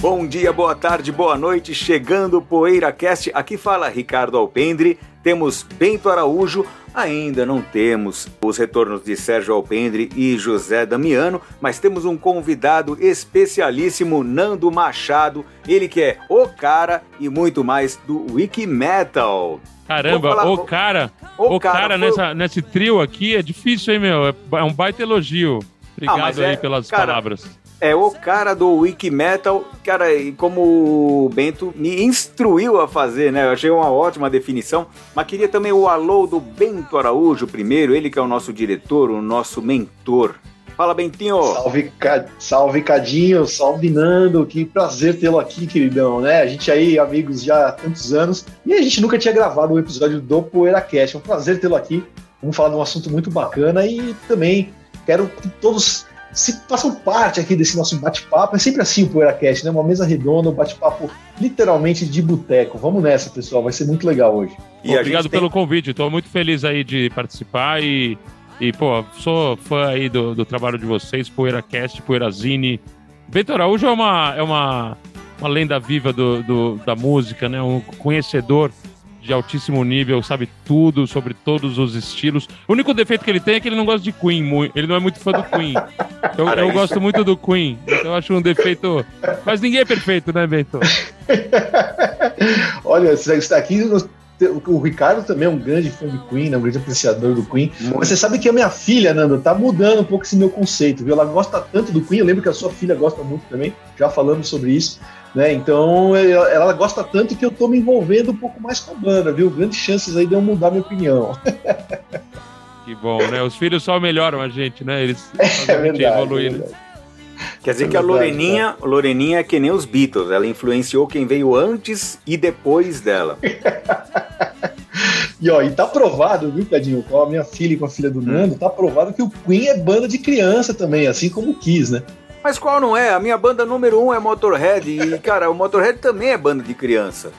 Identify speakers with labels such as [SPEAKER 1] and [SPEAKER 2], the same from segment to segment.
[SPEAKER 1] Bom dia, boa tarde, boa noite, chegando o PoeiraCast. Aqui fala Ricardo Alpendre, temos Bento Araújo, ainda não temos os retornos de Sérgio Alpendre e José Damiano, mas temos um convidado especialíssimo, Nando Machado, ele que é o cara e muito mais do Wikimetal.
[SPEAKER 2] Caramba, falar, o cara, o, o cara, cara foi... nessa, nesse trio aqui é difícil, hein, meu? É um baita elogio. Obrigado ah, aí é, pelas cara, palavras
[SPEAKER 1] é o cara do Wikimetal, cara, e como o Bento me instruiu a fazer, né? Eu achei uma ótima definição, mas queria também o alô do Bento Araújo primeiro, ele que é o nosso diretor, o nosso mentor. Fala, Bentinho!
[SPEAKER 3] Salve, salve Cadinho, salve Nando, que prazer tê-lo aqui, queridão, né? A gente aí, amigos já há tantos anos, e a gente nunca tinha gravado um episódio do PoeiraCast, é um prazer tê-lo aqui. Vamos falar de um assunto muito bacana e também quero que todos se façam parte aqui desse nosso bate-papo. É sempre assim o PoeiraCast, né? Uma mesa redonda, um bate-papo literalmente de boteco. Vamos nessa, pessoal. Vai ser muito legal hoje.
[SPEAKER 2] E Obrigado pelo tem... convite. Estou muito feliz aí de participar e, e pô, sou fã aí do, do trabalho de vocês, PoeiraCast, PoeiraZine. Bento Araújo é uma, é uma, uma lenda viva do, do, da música, né? Um conhecedor de altíssimo nível, sabe tudo sobre todos os estilos. O único defeito que ele tem é que ele não gosta de Queen, ele não é muito fã do Queen. Eu, eu gosto muito do Queen, então eu acho um defeito. Mas ninguém é perfeito, né, Bento?
[SPEAKER 3] Olha, você está aqui o Ricardo também é um grande fã de Queen, né, um grande apreciador do Queen. Muito. Mas você sabe que a minha filha, Nando, tá mudando um pouco esse meu conceito, viu? Ela gosta tanto do Queen, eu lembro que a sua filha gosta muito também, já falamos sobre isso. Né? Então ela gosta tanto que eu tô me envolvendo um pouco mais com a banda, viu? Grandes chances aí de eu mudar minha opinião.
[SPEAKER 2] Que bom, né? Os filhos só melhoram a gente, né? Eles é verdade, evoluir. É
[SPEAKER 1] Quer dizer é que a Loreninha, Loreninha é que nem os Beatles, ela influenciou quem veio antes e depois dela.
[SPEAKER 3] E, ó, e tá provado, viu, Cadinho, com a minha filha e com a filha do. Nando, tá provado que o Queen é banda de criança também, assim como o Kiss, né?
[SPEAKER 1] Mas qual não é? A minha banda número um é Motorhead. E, cara, o Motorhead também é banda de criança.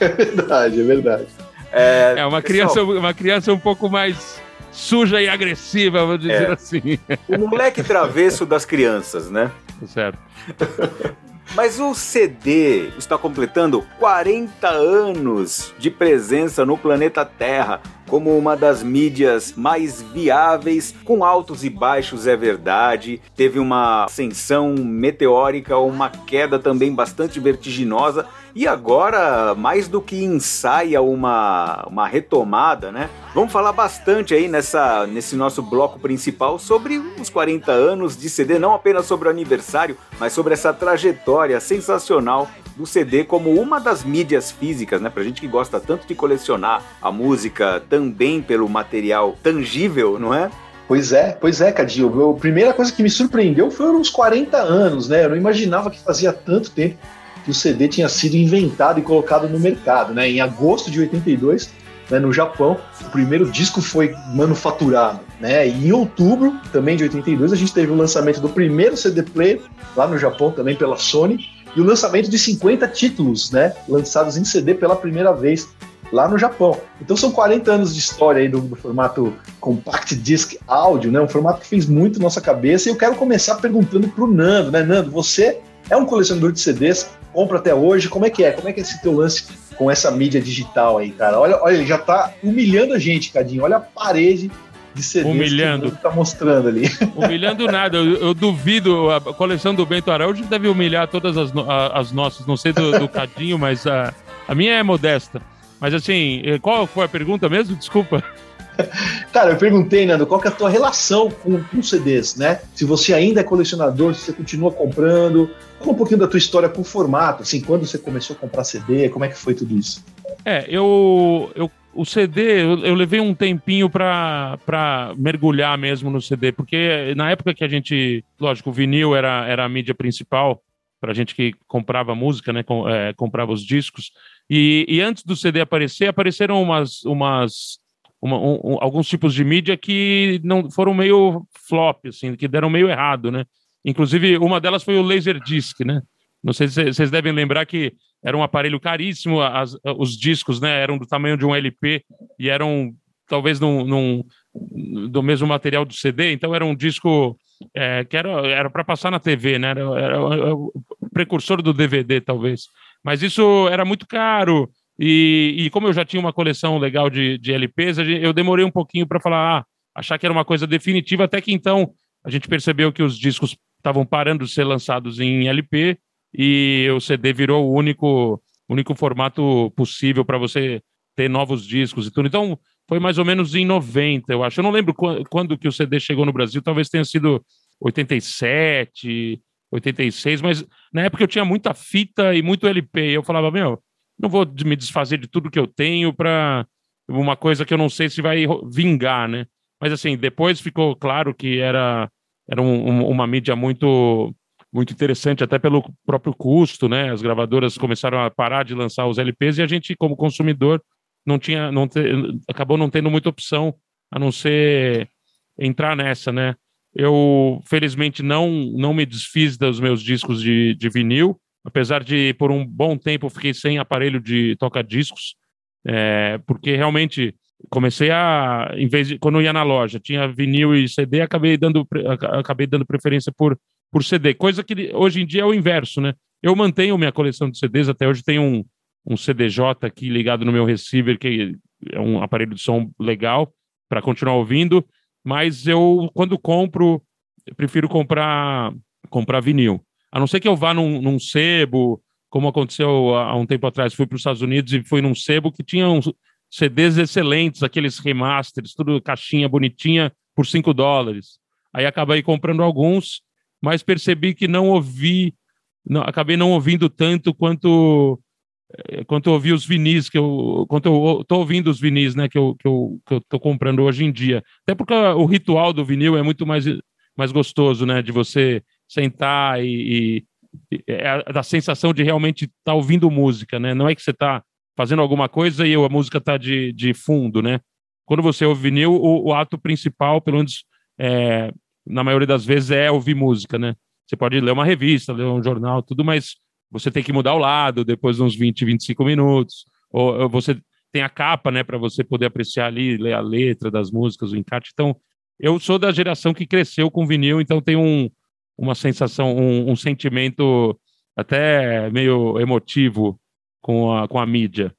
[SPEAKER 3] É verdade, é verdade.
[SPEAKER 2] É, é uma, criança, uma criança um pouco mais suja e agressiva, vou dizer é. assim.
[SPEAKER 1] O moleque travesso das crianças, né?
[SPEAKER 2] Certo.
[SPEAKER 1] Mas o CD está completando 40 anos de presença no planeta Terra como uma das mídias mais viáveis, com altos e baixos, é verdade. Teve uma ascensão meteórica, uma queda também bastante vertiginosa, e agora, mais do que ensaia uma, uma retomada, né? Vamos falar bastante aí nessa, nesse nosso bloco principal sobre os 40 anos de CD, não apenas sobre o aniversário, mas sobre essa trajetória sensacional do CD como uma das mídias físicas, né? Pra gente que gosta tanto de colecionar a música também pelo material tangível, não é?
[SPEAKER 3] Pois é, pois é, Cadinho. A primeira coisa que me surpreendeu foram os 40 anos, né? Eu não imaginava que fazia tanto tempo que o CD tinha sido inventado e colocado no mercado, né? Em agosto de 82, né, no Japão, o primeiro disco foi manufaturado, né? E em outubro, também de 82, a gente teve o lançamento do primeiro CD player lá no Japão, também pela Sony, e o lançamento de 50 títulos, né? Lançados em CD pela primeira vez lá no Japão. Então são 40 anos de história aí do, do, formato Compact Disc Áudio, né? Um formato que fez muito nossa cabeça. E eu quero começar perguntando pro Nando, né? Nando, você é um colecionador de CDs, compra até hoje, como é que é? Como é que é esse teu lance com essa mídia digital aí, cara? Olha, olha, ele já tá humilhando a gente, Cadinho. Olha a parede de CDs
[SPEAKER 2] humilhando.
[SPEAKER 3] que tá mostrando ali.
[SPEAKER 2] Humilhando nada. Eu, eu, duvido, a coleção do Bento Araújo deve humilhar todas as, as nossas, não sei do, do Cadinho, mas a, a minha é modesta. Mas assim, eh, qual foi a pergunta mesmo? Desculpa.
[SPEAKER 3] Cara, eu perguntei, Nando, qual que é a tua relação com, com CDs, né? Se você ainda é colecionador, se você continua comprando. Fala um pouquinho da tua história com o formato, assim, quando você começou a comprar CD, como é que foi tudo isso?
[SPEAKER 2] É, eu, eu o CD, eu, eu, levei um tempinho para mergulhar mesmo no CD, porque na época que a gente, lógico, o vinil era, era a mídia principal, para gente que comprava música, né, com, é, comprava os discos, e, e, antes do CD aparecer, apareceram umas, umas uma, um, alguns tipos de mídia que não foram meio flop, assim, que deram meio errado, né? Inclusive, uma delas foi o Laserdisc, né? Não sei se vocês devem lembrar que era um aparelho caríssimo, as, os discos né, eram do tamanho de um LP e eram talvez num, num, do mesmo material do CD, então era um disco é, que era para passar na TV, né? Era, era, era, o precursor do DVD, talvez. Mas isso era muito caro. E, e como eu já tinha uma coleção legal de, de LPs, eu demorei um pouquinho para falar, ah, achar que era uma coisa definitiva, até que então a gente percebeu que os discos estavam parando de ser lançados em LP e o CD virou o único, único formato possível para você ter novos discos e tudo. Então, foi mais ou menos em 90, eu acho. Eu não lembro quando, quando que o CD chegou no Brasil, talvez tenha sido 87, 86, mas na época eu tinha muita fita e muito LP. E eu falava, meu, não vou me desfazer de tudo que eu tenho para uma coisa que eu não sei se vai vingar, né? Mas assim, depois ficou claro que era, era um, um, uma mídia muito muito interessante, até pelo próprio custo, né? As gravadoras começaram a parar de lançar os LPs e a gente, como consumidor, não tinha, não te, acabou não tendo muita opção a não ser entrar nessa, né? Eu felizmente não não me desfiz dos meus discos de, de vinil, apesar de por um bom tempo fiquei sem aparelho de toca discos, é, porque realmente comecei a, em vez de quando ia na loja tinha vinil e CD, acabei dando acabei dando preferência por por CD, coisa que hoje em dia é o inverso, né? Eu mantenho minha coleção de CDs até hoje tenho um um CDJ aqui ligado no meu receiver, que é um aparelho de som legal para continuar ouvindo, mas eu, quando compro, eu prefiro comprar, comprar vinil. A não ser que eu vá num, num sebo, como aconteceu há um tempo atrás, fui para os Estados Unidos e fui num sebo que tinha uns CDs excelentes, aqueles remasters, tudo caixinha bonitinha, por 5 dólares. Aí acabei comprando alguns, mas percebi que não ouvi, não, acabei não ouvindo tanto quanto é, quanto eu ouvi os vinis que eu quanto eu tô ouvindo os vinis né que eu que eu, que eu tô comprando hoje em dia até porque o ritual do vinil é muito mais mais gostoso né de você sentar e, e é da sensação de realmente estar tá ouvindo música né? Não é que você está fazendo alguma coisa e a música está de, de fundo né? Quando você ouve vinil o, o ato principal pelo menos é, na maioria das vezes é ouvir música né? Você pode ler uma revista ler um jornal tudo mas você tem que mudar o lado depois de uns 20, 25 minutos, ou, ou você tem a capa, né, para você poder apreciar ali, ler a letra das músicas, o encarte. Então, eu sou da geração que cresceu com vinil, então tem um, uma sensação, um, um sentimento até meio emotivo com a, com a mídia.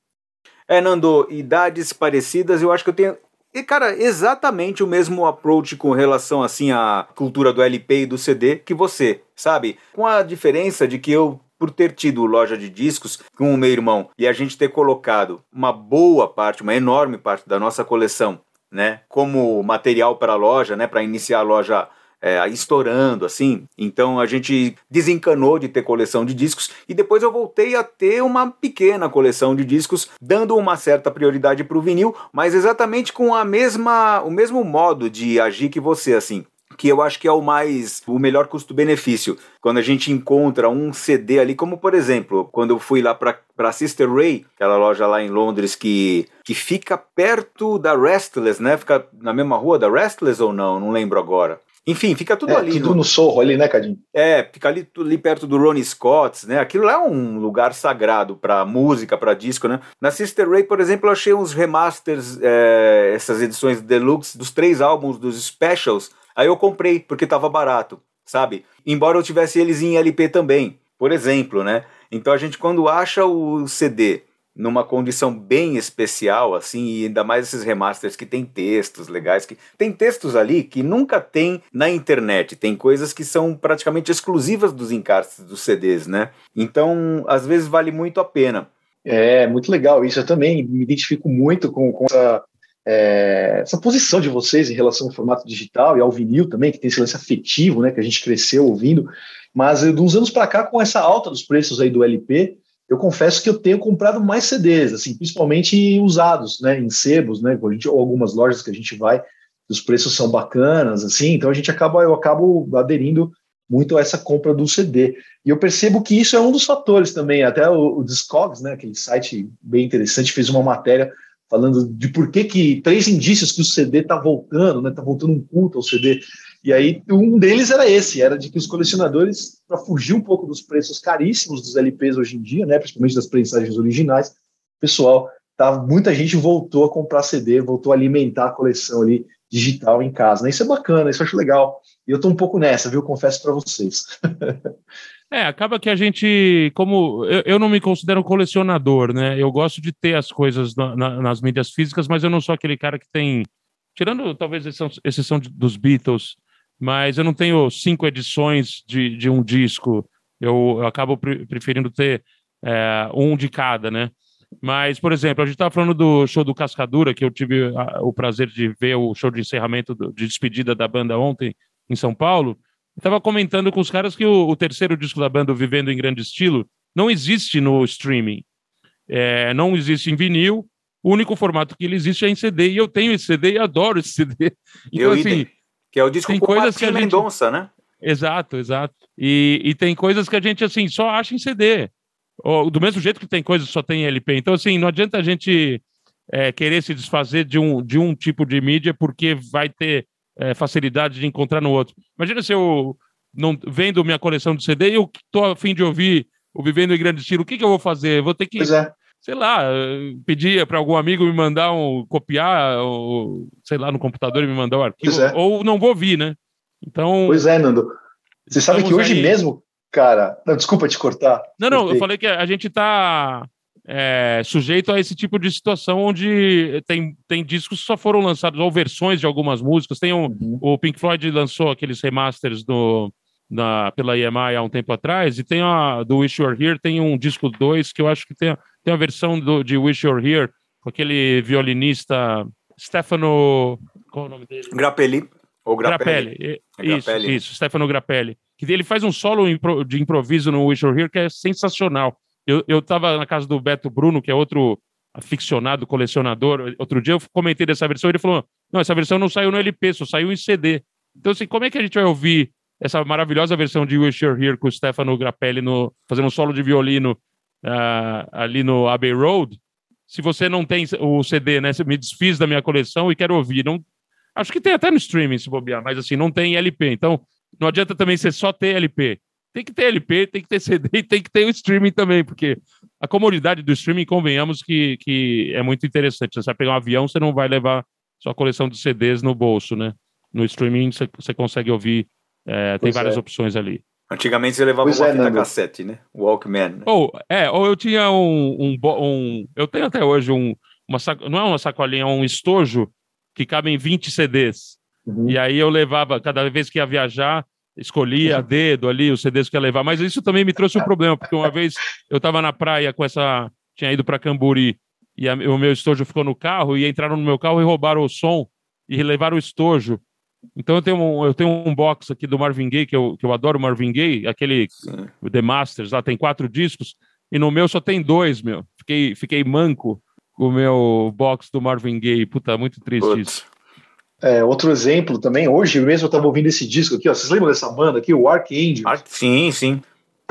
[SPEAKER 1] É, Nando, idades parecidas, eu acho que eu tenho. E, cara, exatamente o mesmo approach com relação, assim, à cultura do LP e do CD que você, sabe? Com a diferença de que eu por ter tido loja de discos com o meu irmão e a gente ter colocado uma boa parte, uma enorme parte da nossa coleção, né, como material para a loja, né, para iniciar a loja é, estourando, assim. Então a gente desencanou de ter coleção de discos e depois eu voltei a ter uma pequena coleção de discos, dando uma certa prioridade para o vinil, mas exatamente com a mesma, o mesmo modo de agir que você, assim que eu acho que é o mais o melhor custo-benefício. Quando a gente encontra um CD ali, como por exemplo, quando eu fui lá para Sister Ray, aquela loja lá em Londres que, que fica perto da Restless, né? Fica na mesma rua da Restless ou não? Não lembro agora. Enfim, fica tudo
[SPEAKER 3] é,
[SPEAKER 1] ali.
[SPEAKER 3] Tudo no... no Sorro ali, né, Cadinho?
[SPEAKER 1] É, fica ali, ali perto do Ronnie Scott, né? Aquilo é um lugar sagrado para música, para disco, né? Na Sister Ray, por exemplo, eu achei uns remasters, é, essas edições deluxe dos três álbuns dos specials Aí eu comprei porque estava barato, sabe? Embora eu tivesse eles em LP também, por exemplo, né? Então a gente quando acha o CD numa condição bem especial, assim, e ainda mais esses remasters que tem textos legais, que tem textos ali que nunca tem na internet, tem coisas que são praticamente exclusivas dos encartes dos CDs, né? Então, às vezes vale muito a pena.
[SPEAKER 3] É, muito legal isso. Eu também me identifico muito com, com essa é, essa posição de vocês em relação ao formato digital e ao vinil também, que tem esse lance afetivo, né, que a gente cresceu ouvindo. Mas de uns anos para cá, com essa alta dos preços aí do LP, eu confesso que eu tenho comprado mais CDs, assim, principalmente usados, né, em sebos, né, ou algumas lojas que a gente vai, os preços são bacanas, assim, então a gente acaba, eu acabo aderindo muito a essa compra do CD. E eu percebo que isso é um dos fatores também, até o, o Discogs, né, aquele site bem interessante, fez uma matéria falando de por que, que três indícios que o CD está voltando, né? Está voltando um culto ao CD. E aí um deles era esse, era de que os colecionadores, para fugir um pouco dos preços caríssimos dos LPs hoje em dia, né? Principalmente das prensagens originais, pessoal, tá, muita gente voltou a comprar CD, voltou a alimentar a coleção ali digital em casa. Né? Isso é bacana, isso eu acho legal. E eu estou um pouco nessa, viu? Confesso para vocês.
[SPEAKER 2] é, acaba que a gente, como eu, eu, não me considero colecionador, né? Eu gosto de ter as coisas na, na, nas mídias físicas, mas eu não sou aquele cara que tem, tirando talvez exceção, exceção dos Beatles, mas eu não tenho cinco edições de, de um disco. Eu, eu acabo pre preferindo ter é, um de cada, né? Mas, por exemplo, a gente estava falando do show do Cascadura, que eu tive a, o prazer de ver o show de encerramento, do, de despedida da banda ontem em São Paulo. Estava comentando com os caras que o, o, terceiro disco da banda, Vivendo em Grande Estilo, não existe no streaming. É, não existe em vinil. O único formato que ele existe é em CD. E eu tenho esse CD e adoro esse CD.
[SPEAKER 1] Então, eu assim, que é o disco
[SPEAKER 2] tem
[SPEAKER 1] com
[SPEAKER 2] coisas que a
[SPEAKER 1] gente... Mendonça, né?
[SPEAKER 2] Exato, exato. E, e tem coisas que a gente, assim, só acha em CD do mesmo jeito que tem coisas que só tem LP. Então, assim, não adianta a gente é, querer se desfazer de um, de um tipo de mídia porque vai ter é, facilidade de encontrar no outro. Imagina se eu não vendo minha coleção de CD e eu estou a fim de ouvir o Vivendo em Grande Estilo, o que, que eu vou fazer? Eu vou ter que, é. Sei lá, pedir para algum amigo me mandar um, copiar, ou, sei lá, no computador e me mandar o arquivo, é. ou não vou ouvir, né? Então.
[SPEAKER 3] Pois é, Nando. Você sabe que hoje aí... mesmo Cara, não, desculpa te cortar.
[SPEAKER 2] Não, não, eu falei que a gente está é, sujeito a esse tipo de situação onde tem, tem discos que só foram lançados, ou versões de algumas músicas. Tem um, uhum. O Pink Floyd lançou aqueles remasters do, na, pela EMI há um tempo atrás, e tem a do Wish You're Here, tem um disco 2 que eu acho que tem, tem a versão do, de Wish You're Here com aquele violinista Stefano. Qual é o nome dele?
[SPEAKER 1] Grappelli. Ou
[SPEAKER 2] Grappelli. Grappelli. Isso, Grappelli. isso, Stefano Grappelli que ele faz um solo de improviso no Wish You're Here que é sensacional. Eu, eu tava na casa do Beto Bruno, que é outro aficionado, colecionador. Outro dia eu comentei dessa versão e ele falou: não, essa versão não saiu no LP, só saiu em CD. Então, assim, como é que a gente vai ouvir essa maravilhosa versão de Wish You're Here com o Stefano Grappelli no, fazendo um solo de violino uh, ali no Abbey Road? Se você não tem o CD, né? Você me desfiz da minha coleção e quero ouvir. Não, acho que tem até no streaming se bobear, mas assim, não tem LP. Então, não adianta também ser só ter LP. Tem que ter LP, tem que ter CD e tem que ter o streaming também, porque a comodidade do streaming, convenhamos que, que é muito interessante. Você vai pegar um avião, você não vai levar sua coleção de CDs no bolso, né? No streaming você, você consegue ouvir, é, tem várias é. opções ali.
[SPEAKER 1] Antigamente você levava pois uma é, fita cassete, né? Walkman. Né?
[SPEAKER 2] Ou, é, ou eu tinha um, um, um, Eu tenho até hoje um. Uma, não é uma sacolinha, é um estojo que cabe em 20 CDs. Uhum. E aí eu levava, cada vez que ia viajar, escolhia a dedo ali os CDs que ia levar. Mas isso também me trouxe um problema, porque uma vez eu estava na praia com essa. Tinha ido para Camburi e a, o meu estojo ficou no carro e entraram no meu carro e roubaram o som e levaram o estojo. Então eu tenho um, eu tenho um box aqui do Marvin Gaye, que eu, que eu adoro Marvin Gaye, aquele Sim. The Masters, lá tem quatro discos, e no meu só tem dois, meu. Fiquei, fiquei manco com o meu box do Marvin Gaye. Puta, muito triste Putz. isso.
[SPEAKER 3] É, outro exemplo também, hoje mesmo eu estava ouvindo esse disco aqui, ó, vocês lembram dessa banda aqui, o Archangel?
[SPEAKER 1] Ar sim, sim.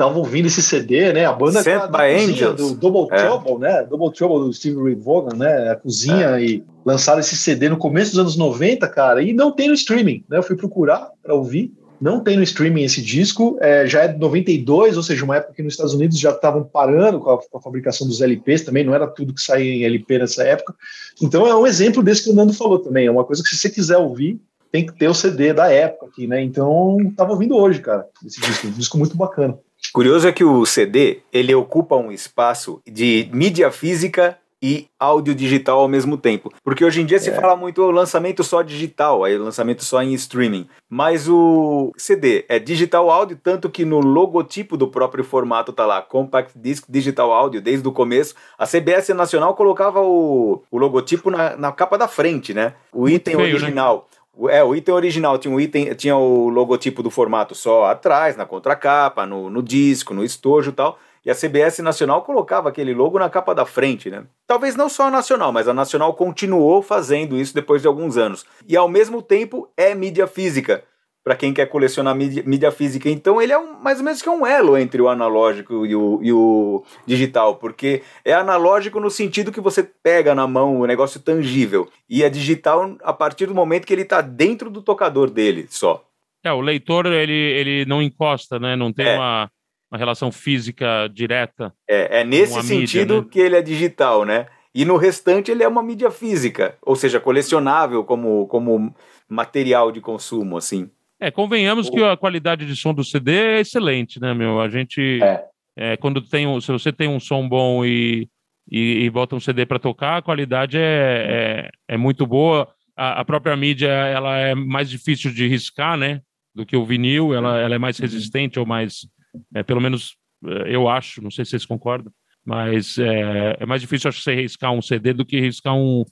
[SPEAKER 3] Tava ouvindo esse CD, né? A banda
[SPEAKER 1] Sent
[SPEAKER 3] da,
[SPEAKER 1] by Angels.
[SPEAKER 3] do Double é. Trouble, né? Double Trouble do Steve Ray Vaughan, né? A cozinha é. e lançaram esse CD no começo dos anos 90, cara, e não tem no streaming, né? Eu fui procurar para ouvir não tem no streaming esse disco, é, já é de 92, ou seja, uma época que nos Estados Unidos já estavam parando com a, com a, fabricação dos LPs também, não era tudo que saía em LP nessa época. Então é um exemplo desse que o Nando falou também, é uma coisa que se você quiser ouvir, tem que ter o CD da época aqui, né? Então tava ouvindo hoje, cara, esse disco, um disco muito bacana.
[SPEAKER 1] Curioso é que o CD, ele ocupa um espaço de mídia física e áudio digital ao mesmo tempo. Porque hoje em dia é. se fala muito lançamento só digital, aí lançamento só em streaming. Mas o CD é digital áudio, tanto que no logotipo do próprio formato tá lá, Compact Disc Digital Audio, desde o começo. A CBS Nacional colocava o, o logotipo na, na capa da frente, né? O item né? original. Né? É, o item original tinha, um item, tinha o logotipo do formato só atrás, na contracapa, no, no disco, no estojo e tal. E a CBS Nacional colocava aquele logo na capa da frente, né? Talvez não só a Nacional, mas a Nacional continuou fazendo isso depois de alguns anos. E ao mesmo tempo é mídia física, para quem quer colecionar mídia, mídia, física. Então ele é um, mais ou menos que um elo entre o analógico e o, e o digital, porque é analógico no sentido que você pega na mão o negócio tangível, e é digital a partir do momento que ele está dentro do tocador dele só.
[SPEAKER 2] É, o leitor ele, ele não encosta, né? Não tem é. uma uma relação física direta.
[SPEAKER 1] É, é nesse sentido mídia, né? que ele é digital, né? E no restante ele é uma mídia física, ou seja, colecionável como, como material de consumo, assim.
[SPEAKER 2] É, convenhamos que a qualidade de som do CD é excelente, né, meu? A gente. É. É, quando tem um, se você tem um som bom e, e, e bota um CD para tocar, a qualidade é, é, é muito boa. A, a, própria mídia ela é mais difícil de riscar, né? Do que o vinil, ela, ela é mais uhum. resistente ou mais. É, pelo menos é, eu acho, não sei se vocês concordam, mas é, é mais difícil, acho, você riscar um CD do que riscar um,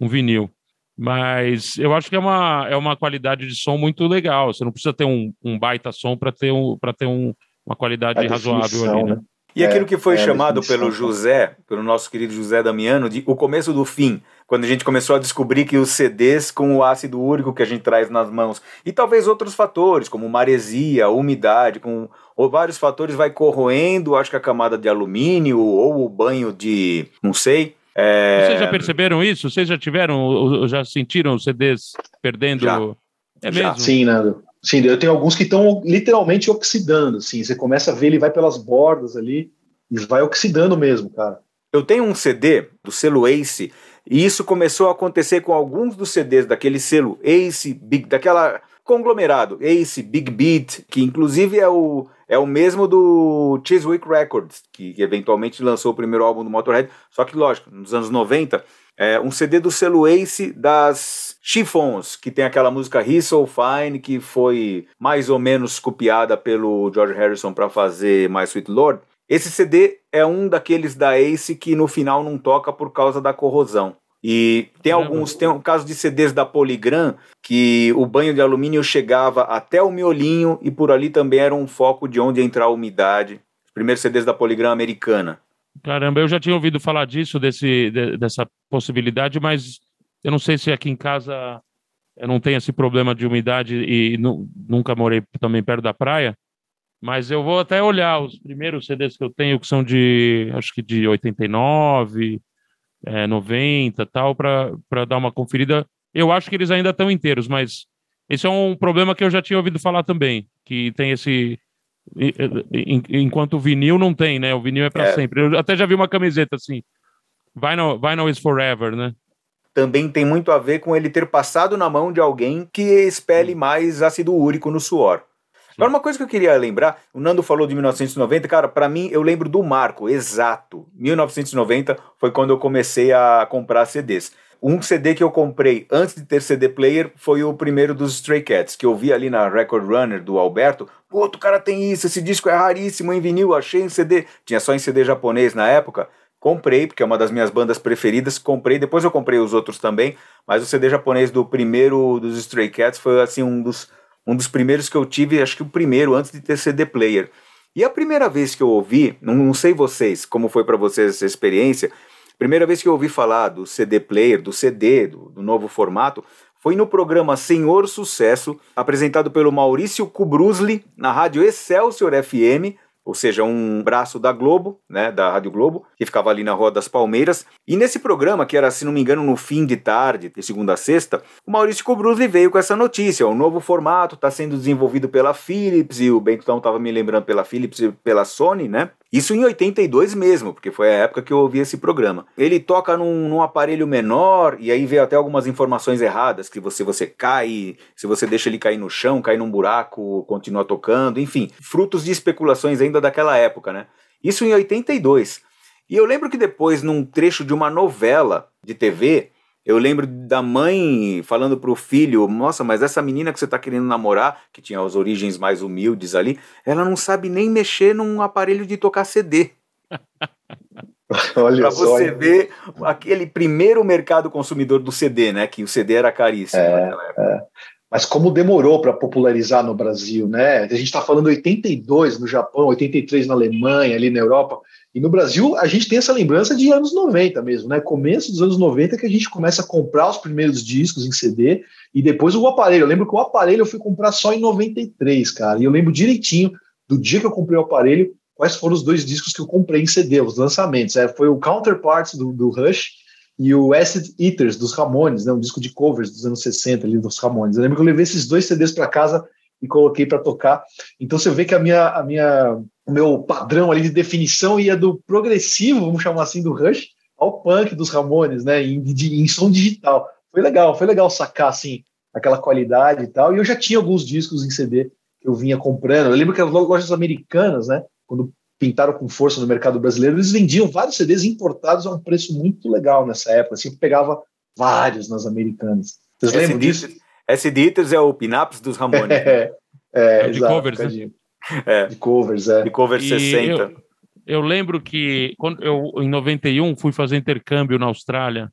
[SPEAKER 2] um vinil. Mas eu acho que é uma, é uma qualidade de som muito legal. Você não precisa ter um, um baita som para ter, um, ter um, uma qualidade razoável ali, né?
[SPEAKER 1] E aquilo que foi é, chamado pelo José, pelo nosso querido José Damiano, de o começo do fim, quando a gente começou a descobrir que os CDs com o ácido úrico que a gente traz nas mãos, e talvez outros fatores, como maresia, umidade, com ou vários fatores, vai corroendo, acho que a camada de alumínio ou o banho de, não sei,
[SPEAKER 2] é... Vocês já perceberam isso? Vocês já tiveram, já sentiram os CDs perdendo? Já.
[SPEAKER 3] É mesmo? Já. Sim, Nando. Sim, eu tenho alguns que estão literalmente oxidando. Assim. Você começa a ver, ele vai pelas bordas ali e vai oxidando mesmo, cara.
[SPEAKER 1] Eu tenho um CD do selo Ace e isso começou a acontecer com alguns dos CDs daquele selo Ace, Big, daquela conglomerado Ace, Big Beat, que inclusive é o é o mesmo do Chiswick Records, que, eventualmente lançou o primeiro álbum do Motorhead, só que, lógico, nos anos 90, é um CD do selo Ace das Chiffons, que tem aquela música He's So Fine, que foi mais ou menos copiada pelo George Harrison para fazer My Sweet Lord. Esse CD é um daqueles da Ace que no final não toca por causa da corrosão. E tem alguns, tem um caso de CDs da Polygram, que o banho de alumínio chegava até o miolinho e por ali também era um foco de onde entrar a umidade. Os primeiros CDs da Polygram americana.
[SPEAKER 2] Caramba, eu já tinha ouvido falar disso, desse, de, dessa possibilidade, mas eu não sei se aqui em casa eu não tenho esse problema de umidade e nunca morei também perto da praia, mas eu vou até olhar os primeiros CDs que eu tenho, que são de, acho que de 89, é, 90 tal, para dar uma conferida. Eu acho que eles ainda estão inteiros, mas esse é um problema que eu já tinha ouvido falar também, que tem esse. Enquanto o vinil não tem, né? O vinil é para é. sempre. Eu até já vi uma camiseta assim. Vinyl, vinyl is forever, né?
[SPEAKER 1] Também tem muito a ver com ele ter passado na mão de alguém que expele mais ácido úrico no suor. Agora, uma coisa que eu queria lembrar, o Nando falou de 1990, cara, para mim eu lembro do marco exato. 1990 foi quando eu comecei a comprar CDs. Um CD que eu comprei antes de ter CD player foi o primeiro dos Stray Cats, que eu vi ali na Record Runner do Alberto. Pô, o cara tem isso, esse disco é raríssimo em vinil, achei em CD. Tinha só em CD japonês na época. Comprei, porque é uma das minhas bandas preferidas. Comprei, depois eu comprei os outros também. Mas o CD japonês do primeiro dos Stray Cats foi assim um dos um dos primeiros que eu tive, acho que o primeiro, antes de ter CD player. E a primeira vez que eu ouvi, não, não sei vocês, como foi para vocês essa experiência, primeira vez que eu ouvi falar do CD player, do CD, do, do novo formato, foi no programa Senhor Sucesso, apresentado pelo Maurício Kubrusli, na rádio Excelsior FM, ou seja, um braço da Globo, né, da Rádio Globo, que ficava ali na Rua das Palmeiras. E nesse programa, que era, se não me engano, no fim de tarde, de segunda a sexta, o Maurício Cobruzli veio com essa notícia. O novo formato está sendo desenvolvido pela Philips, e o Bentão estava me lembrando pela Philips e pela Sony, né? Isso em 82 mesmo, porque foi a época que eu ouvi esse programa. Ele toca num, num, aparelho menor, e aí veio até algumas informações erradas, que você, você cai, se você deixa ele cair no chão, cair num buraco, continua tocando, enfim, frutos de especulações ainda daquela época, né? Isso em 82. E eu lembro que depois, num trecho de uma novela de TV, eu lembro da mãe falando pro filho: Nossa, mas essa menina que você tá querendo namorar, que tinha as origens mais humildes ali, ela não sabe nem mexer num aparelho de tocar CD. Olha pra só, você ver aquele primeiro mercado consumidor do CD, né? Que o CD era caríssimo é, naquela época. É.
[SPEAKER 3] Mas como demorou para popularizar no Brasil, né? A gente está falando 82 no Japão, 83 na Alemanha, ali na Europa. E no Brasil, a gente tem essa lembrança de anos 90 mesmo, né? Começo dos anos 90 que a gente começa a comprar os primeiros discos em CD e depois o aparelho. Eu lembro que o aparelho eu fui comprar só em 93, cara. E eu lembro direitinho do dia que eu comprei o aparelho, quais foram os dois discos que eu comprei em CD, os lançamentos. É, foi o Counterparts do, do Rush e o Acid Eaters dos Ramones, né? Um disco de covers dos anos 60 ali dos Ramones. Eu lembro que eu levei esses dois CDs para casa e coloquei para tocar. Então você vê que a minha, a minha, o meu padrão ali de definição ia do progressivo, vamos chamar assim, do Rush, ao punk dos Ramones, né? Em, de, em som digital. Foi legal, foi legal sacar assim aquela qualidade e tal. E eu já tinha alguns discos em CD que eu vinha comprando. Eu lembro que as lojas americanas, né? Quando pintaram com força no mercado brasileiro, eles vendiam vários CDs importados a um preço muito legal nessa época. Assim, pegava vários nas americanas. Vocês lembram disso?
[SPEAKER 1] SD é o Pinaps dos Ramones.
[SPEAKER 3] é, é,
[SPEAKER 2] é de exato, covers, né?
[SPEAKER 1] É.
[SPEAKER 3] De covers, é.
[SPEAKER 1] De covers 60.
[SPEAKER 2] Eu, eu, lembro que quando eu, em 91, fui fazer intercâmbio na Austrália.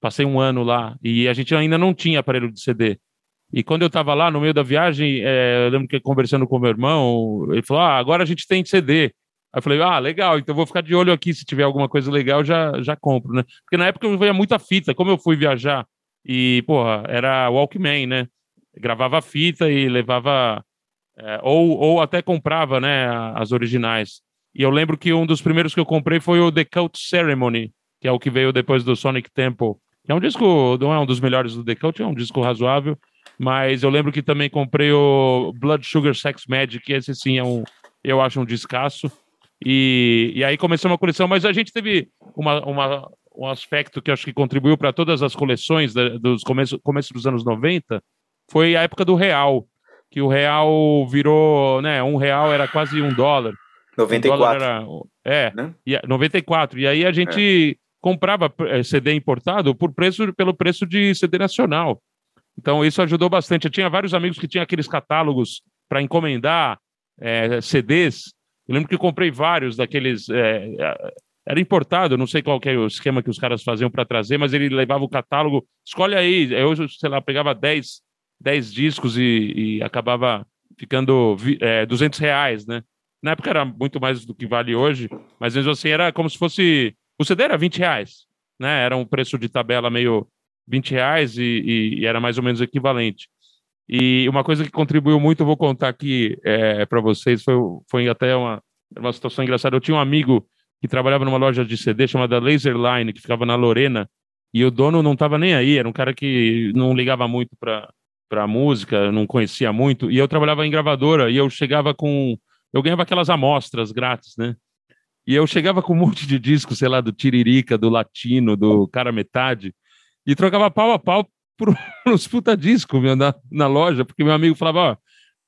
[SPEAKER 2] Passei um ano lá e a gente ainda não tinha aparelho de CD. E quando eu estava lá, no meio da viagem, é, eu lembro que conversando com meu irmão, ele falou: Ah, agora a gente tem CD. Aí eu falei, ah, legal, então vou ficar de olho aqui, se tiver alguma coisa legal, já, já compro, né? Porque na época eu via muita fita, como eu fui viajar e, porra, era Walkman, né? Gravava fita e levava, é, ou, ou até comprava, né, as originais. E eu lembro que um dos primeiros que eu comprei foi o The Cult Ceremony, que é o que veio depois do Sonic Temple. Que é um disco, não é um dos melhores do The Cult, é um disco razoável, mas eu lembro que também comprei o Blood Sugar Sex Magic, esse sim é um, eu acho um descasso. E, e aí começou uma coleção, mas a gente teve uma, uma, um aspecto que acho que contribuiu para todas as coleções da, dos começos começo dos anos 90, foi a época do real, que o real virou, né, um real era quase um dólar.
[SPEAKER 1] 94. Um dólar era,
[SPEAKER 2] é, né? e, 94. E aí a gente é. comprava eh, CD importado por preço, pelo preço de CD nacional. Então isso ajudou bastante. Eu tinha vários amigos que tinham aqueles catálogos para encomendar é, CDs eu lembro que comprei vários daqueles. É, é, era importado, não sei qual que é o esquema que os caras faziam para trazer, mas ele levava o catálogo, escolhe aí. Eu, sei lá, pegava 10, 10 discos e, e acabava ficando é, 200 reais, né? Na época era muito mais do que vale hoje, mas mesmo assim era como se fosse. O CD era 20 reais, né? Era um preço de tabela meio 20 reais e, e, e era mais ou menos equivalente. E uma coisa que contribuiu muito, eu vou contar aqui é, para vocês, foi, foi até uma, uma situação engraçada. Eu tinha um amigo que trabalhava numa loja de CD chamada Laserline, que ficava na Lorena, e o dono não estava nem aí, era um cara que não ligava muito para música, não conhecia muito, e eu trabalhava em gravadora, e eu chegava com... Eu ganhava aquelas amostras grátis, né? E eu chegava com um monte de discos, sei lá, do Tiririca, do Latino, do Cara Metade, e trocava pau a pau por uns puta disco meu, na, na loja, porque meu amigo falava, ó,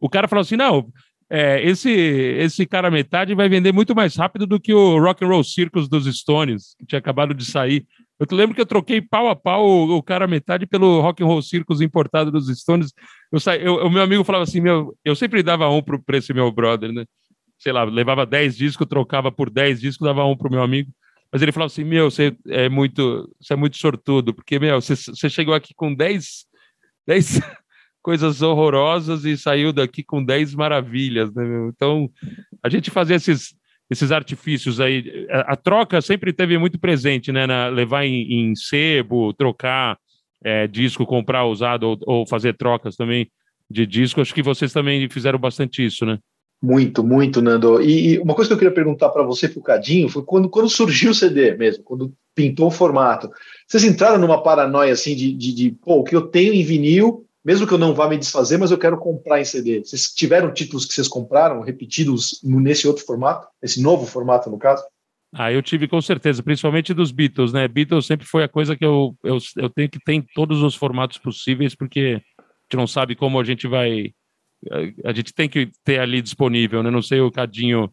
[SPEAKER 2] o cara falou assim, não, é, esse, esse cara metade vai vender muito mais rápido do que o Rock and Roll Circus dos Stones, que tinha acabado de sair. Eu lembro que eu troquei pau a pau o, o cara metade pelo Rock and Roll Circus importado dos Stones. Eu sa... eu, o meu amigo falava assim, meu, eu sempre dava um pro preço meu brother, né? Sei lá, levava 10 discos, trocava por 10 discos, dava um pro meu amigo. Mas ele falou assim: Meu, você é muito, você é muito sortudo, porque, meu, você, você chegou aqui com 10, 10 coisas horrorosas e saiu daqui com 10 maravilhas, né, meu? Então, a gente fazia esses, esses artifícios aí. A, a, troca sempre teve muito presente, né? Na, levar em, em sebo, trocar é, disco, comprar usado ou, ou fazer trocas também de disco. Acho que vocês também fizeram bastante isso, né?
[SPEAKER 3] Muito, muito, Nando. E, uma coisa que eu queria perguntar para você, para o Cadinho, foi quando, quando surgiu o CD mesmo, quando pintou o formato. Vocês entraram numa paranoia assim de, de, de, pô, o que eu tenho em vinil, mesmo que eu não vá me desfazer, mas eu quero comprar em CD. Vocês tiveram títulos que vocês compraram repetidos nesse outro formato, esse novo formato, no caso?
[SPEAKER 2] Ah, eu tive com certeza, principalmente dos Beatles, né? Beatles sempre foi a coisa que eu, eu, eu tenho que ter em todos os formatos possíveis, porque a gente não sabe como a gente vai a gente tem que ter ali disponível, né? Não sei o Cadinho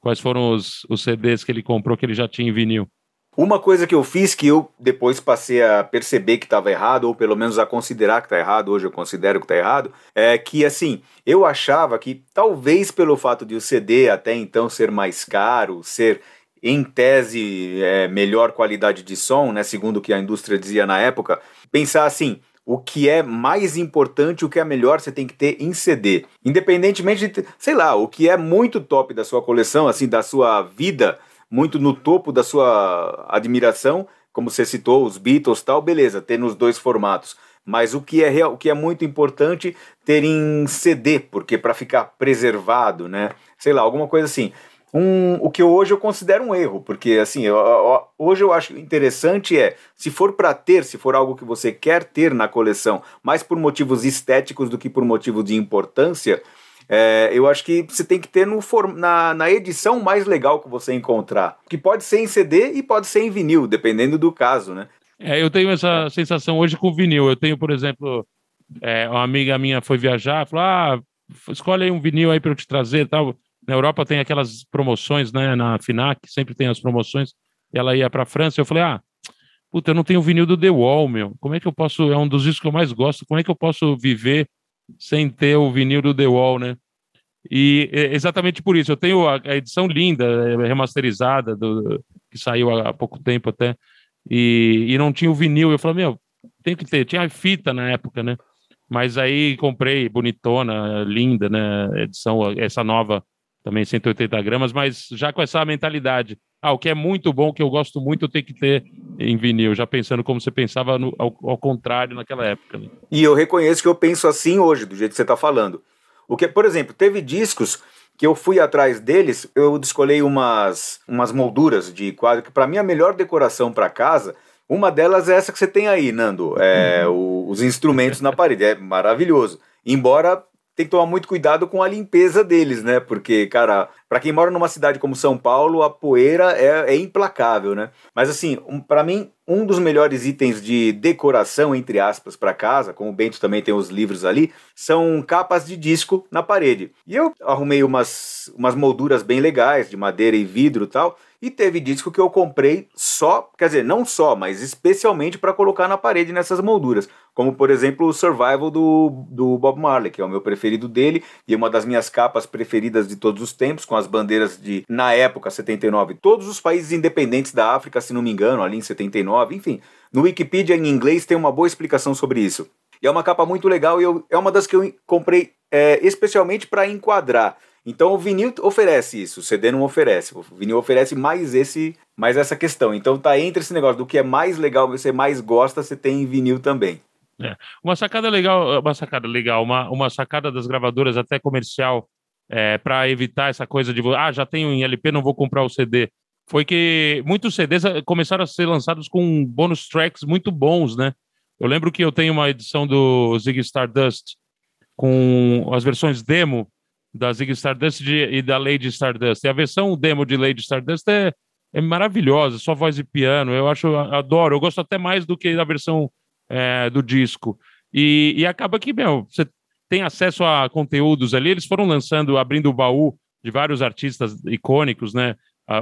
[SPEAKER 2] quais foram os, os CDs que ele comprou que ele já tinha em vinil.
[SPEAKER 1] Uma coisa que eu fiz que eu depois passei a perceber que estava errado, ou pelo menos a considerar que está errado, hoje eu considero que está errado, é que assim, eu achava que talvez pelo fato de o CD até então ser mais caro, ser em tese é, melhor qualidade de som, né, segundo o que a indústria dizia na época, pensar assim, o que é mais importante, o que é melhor você tem que ter em CD. Independentemente de, sei lá, o que é muito top da sua coleção, assim, da sua vida, muito no topo da sua admiração, como você citou, os Beatles tal, beleza, ter nos dois formatos. Mas o que é real, o que é muito importante ter em CD, porque para ficar preservado, né? Sei lá, alguma coisa assim um, o que hoje eu considero um erro, porque assim, eu, eu, hoje eu acho interessante é, se for para ter, se for algo que você quer ter na coleção, mais por motivos estéticos do que por motivo de importância, É, eu acho que você tem que ter no na, na edição mais legal que você encontrar. Que pode ser em CD e pode ser em vinil, dependendo do caso, né?
[SPEAKER 2] É, eu tenho essa sensação hoje com vinil. Eu tenho, por exemplo, é, uma amiga minha foi viajar, falou: ah, escolhe aí um vinil aí para eu te trazer tal. Na Europa tem aquelas promoções, né? Na FINAC sempre tem as promoções. Ela ia para a França, eu falei: ah, puta, eu não tenho vinil do The Wall, meu. Como é que eu posso? É um dos discos que eu mais gosto. Como é que eu posso viver sem ter o vinil do The Wall, né? E exatamente por isso, eu tenho a, edição linda, é, remasterizada, do, que saiu há pouco tempo até, e, e não tinha o vinil. Eu falei, meu, tem que ter. Tinha fita na época, né? Mas aí comprei, bonitona, linda, né? Edição, essa nova também 180 gramas, mas já com essa mentalidade. Ah, o que é muito bom, que eu gosto muito, eu tenho que ter em vinil, já pensando como você pensava no, ao, ao, contrário naquela época. Né?
[SPEAKER 1] E eu reconheço que eu penso assim hoje, do jeito que você está falando. O que, por exemplo, teve discos que eu fui atrás deles, eu escolhi umas, umas molduras de quadro, que para mim é a melhor decoração para casa. Uma delas é essa que você tem aí, Nando, é, uhum. o, os instrumentos na parede, é maravilhoso. Embora tem que tomar muito cuidado com a limpeza deles, né? Porque, cara, para quem mora numa cidade como São Paulo, a poeira é, é implacável, né? Mas assim, um, para mim, um dos melhores itens de decoração, entre aspas, para casa, como o Bento também tem os livros ali, são capas de disco na parede. E eu arrumei umas, umas molduras bem legais, de madeira e vidro e tal. E teve disco que eu comprei só, quer dizer, não só, mas especialmente para colocar na parede nessas molduras. Como, por exemplo, o Survival do, do Bob Marley, que é o meu preferido dele e uma das minhas capas preferidas de todos os tempos, com as bandeiras de, na época, 79, todos os países independentes da África, se não me engano, ali em 79, enfim. No Wikipedia em inglês tem uma boa explicação sobre isso. E é uma capa muito legal e eu, é uma das que eu comprei é, especialmente para enquadrar. Então o vinil oferece isso, o CD não oferece. O vinil oferece mais esse, mais essa questão. Então tá entre esse negócio do que é mais legal, você mais gosta, você tem em vinil também.
[SPEAKER 2] É. Uma sacada legal, uma sacada legal, uma, uma sacada das gravadoras até comercial é, para evitar essa coisa de ah, já tenho em LP, não vou comprar o CD. Foi que muitos CDs eh, começaram a ser lançados com bônus tracks muito bons, né? Eu lembro que eu tenho uma edição do Zig Stardust com as versões demo da Zig Stardust de, e da Lady Stardust. E a versão demo de Lady Stardust é, é maravilhosa, só voz e piano. Eu acho, adoro. Eu gosto até mais do que da versão é, do disco. E, e acaba que, meu, você tem acesso a conteúdos ali. Eles foram lançando, abrindo o baú de vários artistas icônicos, né?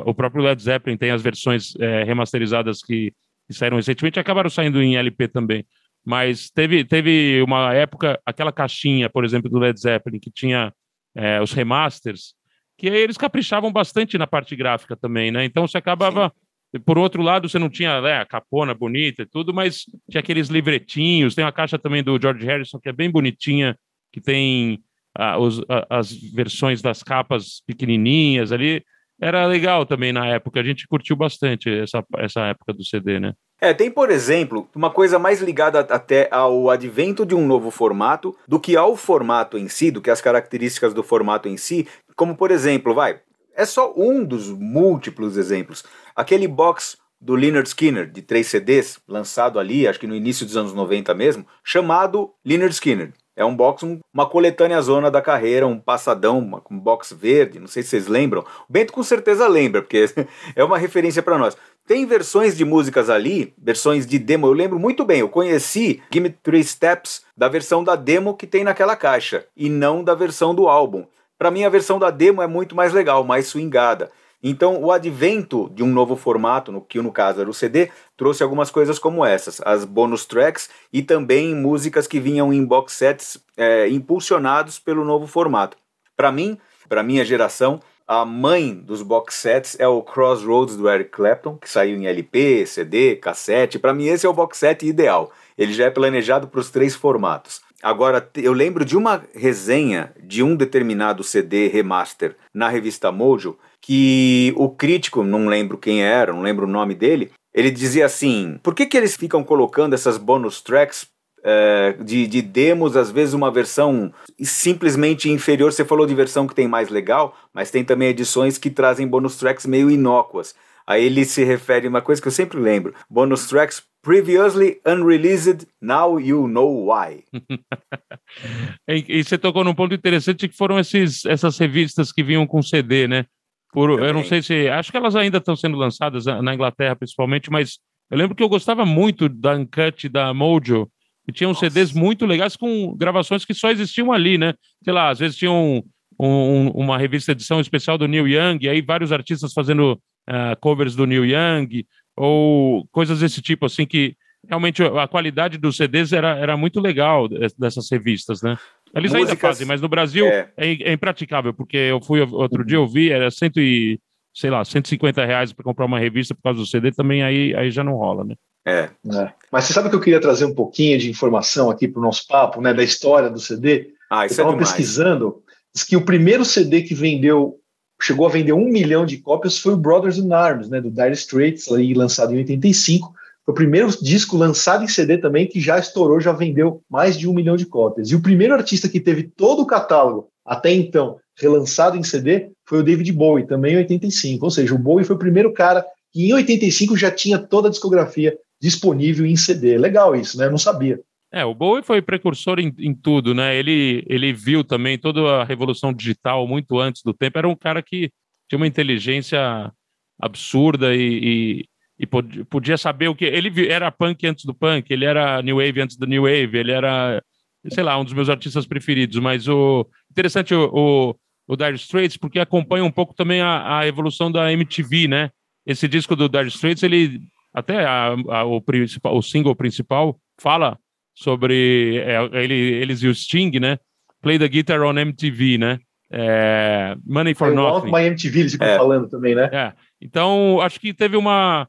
[SPEAKER 2] O próprio Led Zeppelin tem as versões é, remasterizadas que, que saíram recentemente, acabaram saindo em LP também. Mas teve, teve uma época, aquela caixinha, por exemplo, do Led Zeppelin, que tinha é, os remasters, que eles caprichavam bastante na parte gráfica também, né? Então você acabava. Sim. Por outro lado, você não tinha né, a capona bonita e tudo, mas tinha aqueles livretinhos. Tem uma caixa também do George Harrison que é bem bonitinha, que tem ah, os, as versões das capas pequenininhas ali. Era legal também na época. A gente curtiu bastante essa, essa época do CD, né?
[SPEAKER 1] É, tem, por exemplo, uma coisa mais ligada até ao advento de um novo formato do que ao formato em si, do que as características do formato em si, como por exemplo, vai, é só um dos múltiplos exemplos. Aquele box do Leonard Skinner, de três CDs, lançado ali, acho que no início dos anos 90 mesmo, chamado Leonard Skinner. É um box, um, uma coletânea zona da carreira, um passadão, uma, um box verde, não sei se vocês lembram. O Bento com certeza lembra, porque é uma referência para nós. Tem versões de músicas ali, versões de demo, eu lembro muito bem, eu conheci Gimme Three Steps da versão da demo que tem naquela caixa, e não da versão do álbum. Para mim a versão da demo é muito mais legal, mais swingada. Então, o advento de um novo formato, no que no caso era o CD, trouxe algumas coisas como essas, as bonus tracks e também músicas que vinham em box sets é, impulsionados pelo novo formato. Para mim, para minha geração, a mãe dos box sets é o Crossroads do Eric Clapton, que saiu em LP, CD, cassete. Para mim, esse é o box set ideal. Ele já é planejado para os três formatos. Agora, eu lembro de uma resenha de um determinado CD remaster na revista Mojo, que o crítico, não lembro quem era, não lembro o nome dele, ele dizia assim: por que, que eles ficam colocando essas bonus tracks é, de, de, demos, às vezes uma versão simplesmente inferior. Você falou de versão que tem mais legal, mas tem também edições que trazem bonus tracks meio inócuas. Aí ele se refere a uma coisa que eu sempre lembro: bonus tracks previously unreleased, now you know why.
[SPEAKER 2] e, e, você tocou num ponto interessante que foram esses, essas revistas que vinham com CD, né? Por, eu não sei se. Acho que elas ainda estão sendo lançadas na Inglaterra, principalmente, mas eu lembro que eu gostava muito da Uncut da Mojo, que tinham Nossa. CDs muito legais com gravações que só existiam ali, né? Sei lá, às vezes tinham um, um, uma revista edição especial do Neil Young, e aí vários artistas fazendo uh, covers do Neil Young, ou coisas desse tipo, assim, que realmente a qualidade dos CDs era, era muito legal dessas revistas, né? Eles Músicas, ainda fazem, mas no Brasil é. É, é impraticável, porque eu fui outro dia, eu vi, era cento e, sei lá, 150 reais para comprar uma revista por causa do CD, também aí, aí já não rola, né?
[SPEAKER 3] É. é. Mas você sabe que eu queria trazer um pouquinho de informação aqui para o nosso papo, né, da história do CD?
[SPEAKER 1] Ah, isso eu estava
[SPEAKER 3] é pesquisando, diz que o primeiro CD que vendeu, chegou a vender um milhão de cópias foi o Brothers in Arms, né, do Dire Straits, ali, lançado em 85. Foi o primeiro disco lançado em CD também que já estourou, já vendeu mais de um milhão de cópias. E o primeiro artista que teve todo o catálogo, até então, relançado em CD, foi o David Bowie, também em 85. Ou seja, o Bowie foi o primeiro cara que em 85 já tinha toda a discografia disponível em CD. Legal isso, né? Eu não sabia.
[SPEAKER 2] É, o Bowie foi precursor em, em, tudo, né? Ele, ele viu também toda a revolução digital muito antes do tempo. Era um cara que tinha uma inteligência absurda e, e, e podia saber o que. Ele era punk antes do punk, ele era new wave antes do new wave, ele era, sei lá, um dos meus artistas preferidos. Mas o interessante o, o, o Dire Straits porque acompanha um pouco também a, a evolução da MTV, né? Esse disco do Dire Straits, ele até a, a, o, principal, o single principal fala sobre é, ele, eles e o Sting, né? Play the Guitar on MTV, né? É, Money for I Nothing.
[SPEAKER 3] My MTV, eles ficam é. falando também, né?
[SPEAKER 2] É. Então, acho que teve uma.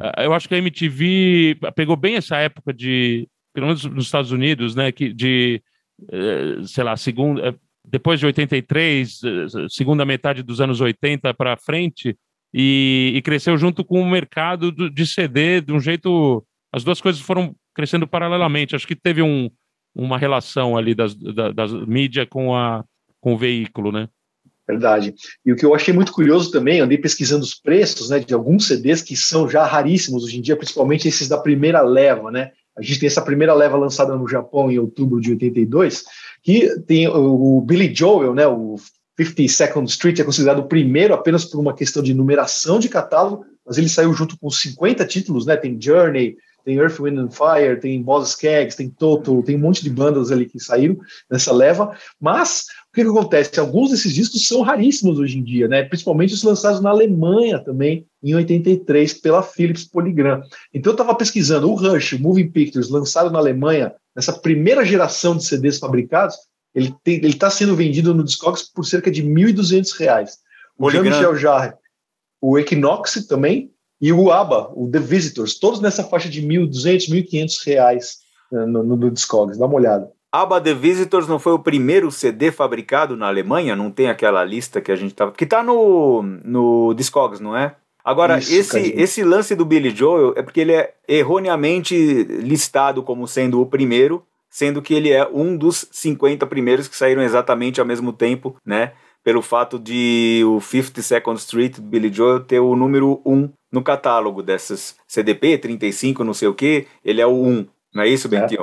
[SPEAKER 2] É, eu acho que a MTV pegou bem essa época de, pelo menos nos Estados Unidos, né? Que de, é, sei lá, segunda, depois de 83, segunda metade dos anos 80 para frente, e, e, cresceu junto com o mercado de CD de um jeito. As duas coisas foram crescendo paralelamente. Acho que teve um, uma relação ali das, das, das mídias com, a, com o veículo, né?
[SPEAKER 3] Verdade. E o que eu achei muito curioso também, andei pesquisando os preços né, de alguns CDs que são já raríssimos hoje em dia, principalmente esses da primeira leva, né? A gente tem essa primeira leva lançada no Japão em outubro de 82, que tem o Billy Joel, né, o 52nd Street é considerado o primeiro apenas por uma questão de numeração de catálogo, mas ele saiu junto com 50 títulos, né? Tem Journey, tem Earth, Wind and Fire, tem Boss Skaggs, tem Toto, tem um monte de bandas ali que saíram nessa leva, mas o que, que, acontece? Alguns desses discos são raríssimos hoje em dia, né? Principalmente os lançados na Alemanha também, em 83, pela Philips Polygram. Então eu estava pesquisando o Rush, o Moving Pictures, lançado na Alemanha, nessa primeira geração de CDs fabricados, ele está sendo vendido no Discogs por cerca de R$ 1.200. O Jean-Michel Jarre, o Equinox também, e o ABBA, o The Visitors, todos nessa faixa de R$ 1.200, R$ 1.500 no, no, no Discogs. Dá uma olhada.
[SPEAKER 1] ABBA The Visitors não foi o primeiro CD fabricado na Alemanha? Não tem aquela lista que a gente tava. Que tá no, no Discogs, não é? Agora, Isso, esse, esse lance do Billy Joel é porque ele é erroneamente listado como sendo o primeiro, sendo que ele é um dos 50 primeiros que saíram exatamente ao mesmo tempo, né? Pelo fato de o 52nd Street Billy Joel ter o número 1 no catálogo dessas CDP, 35, não sei o que, ele é o 1. Não é isso, Bentinho?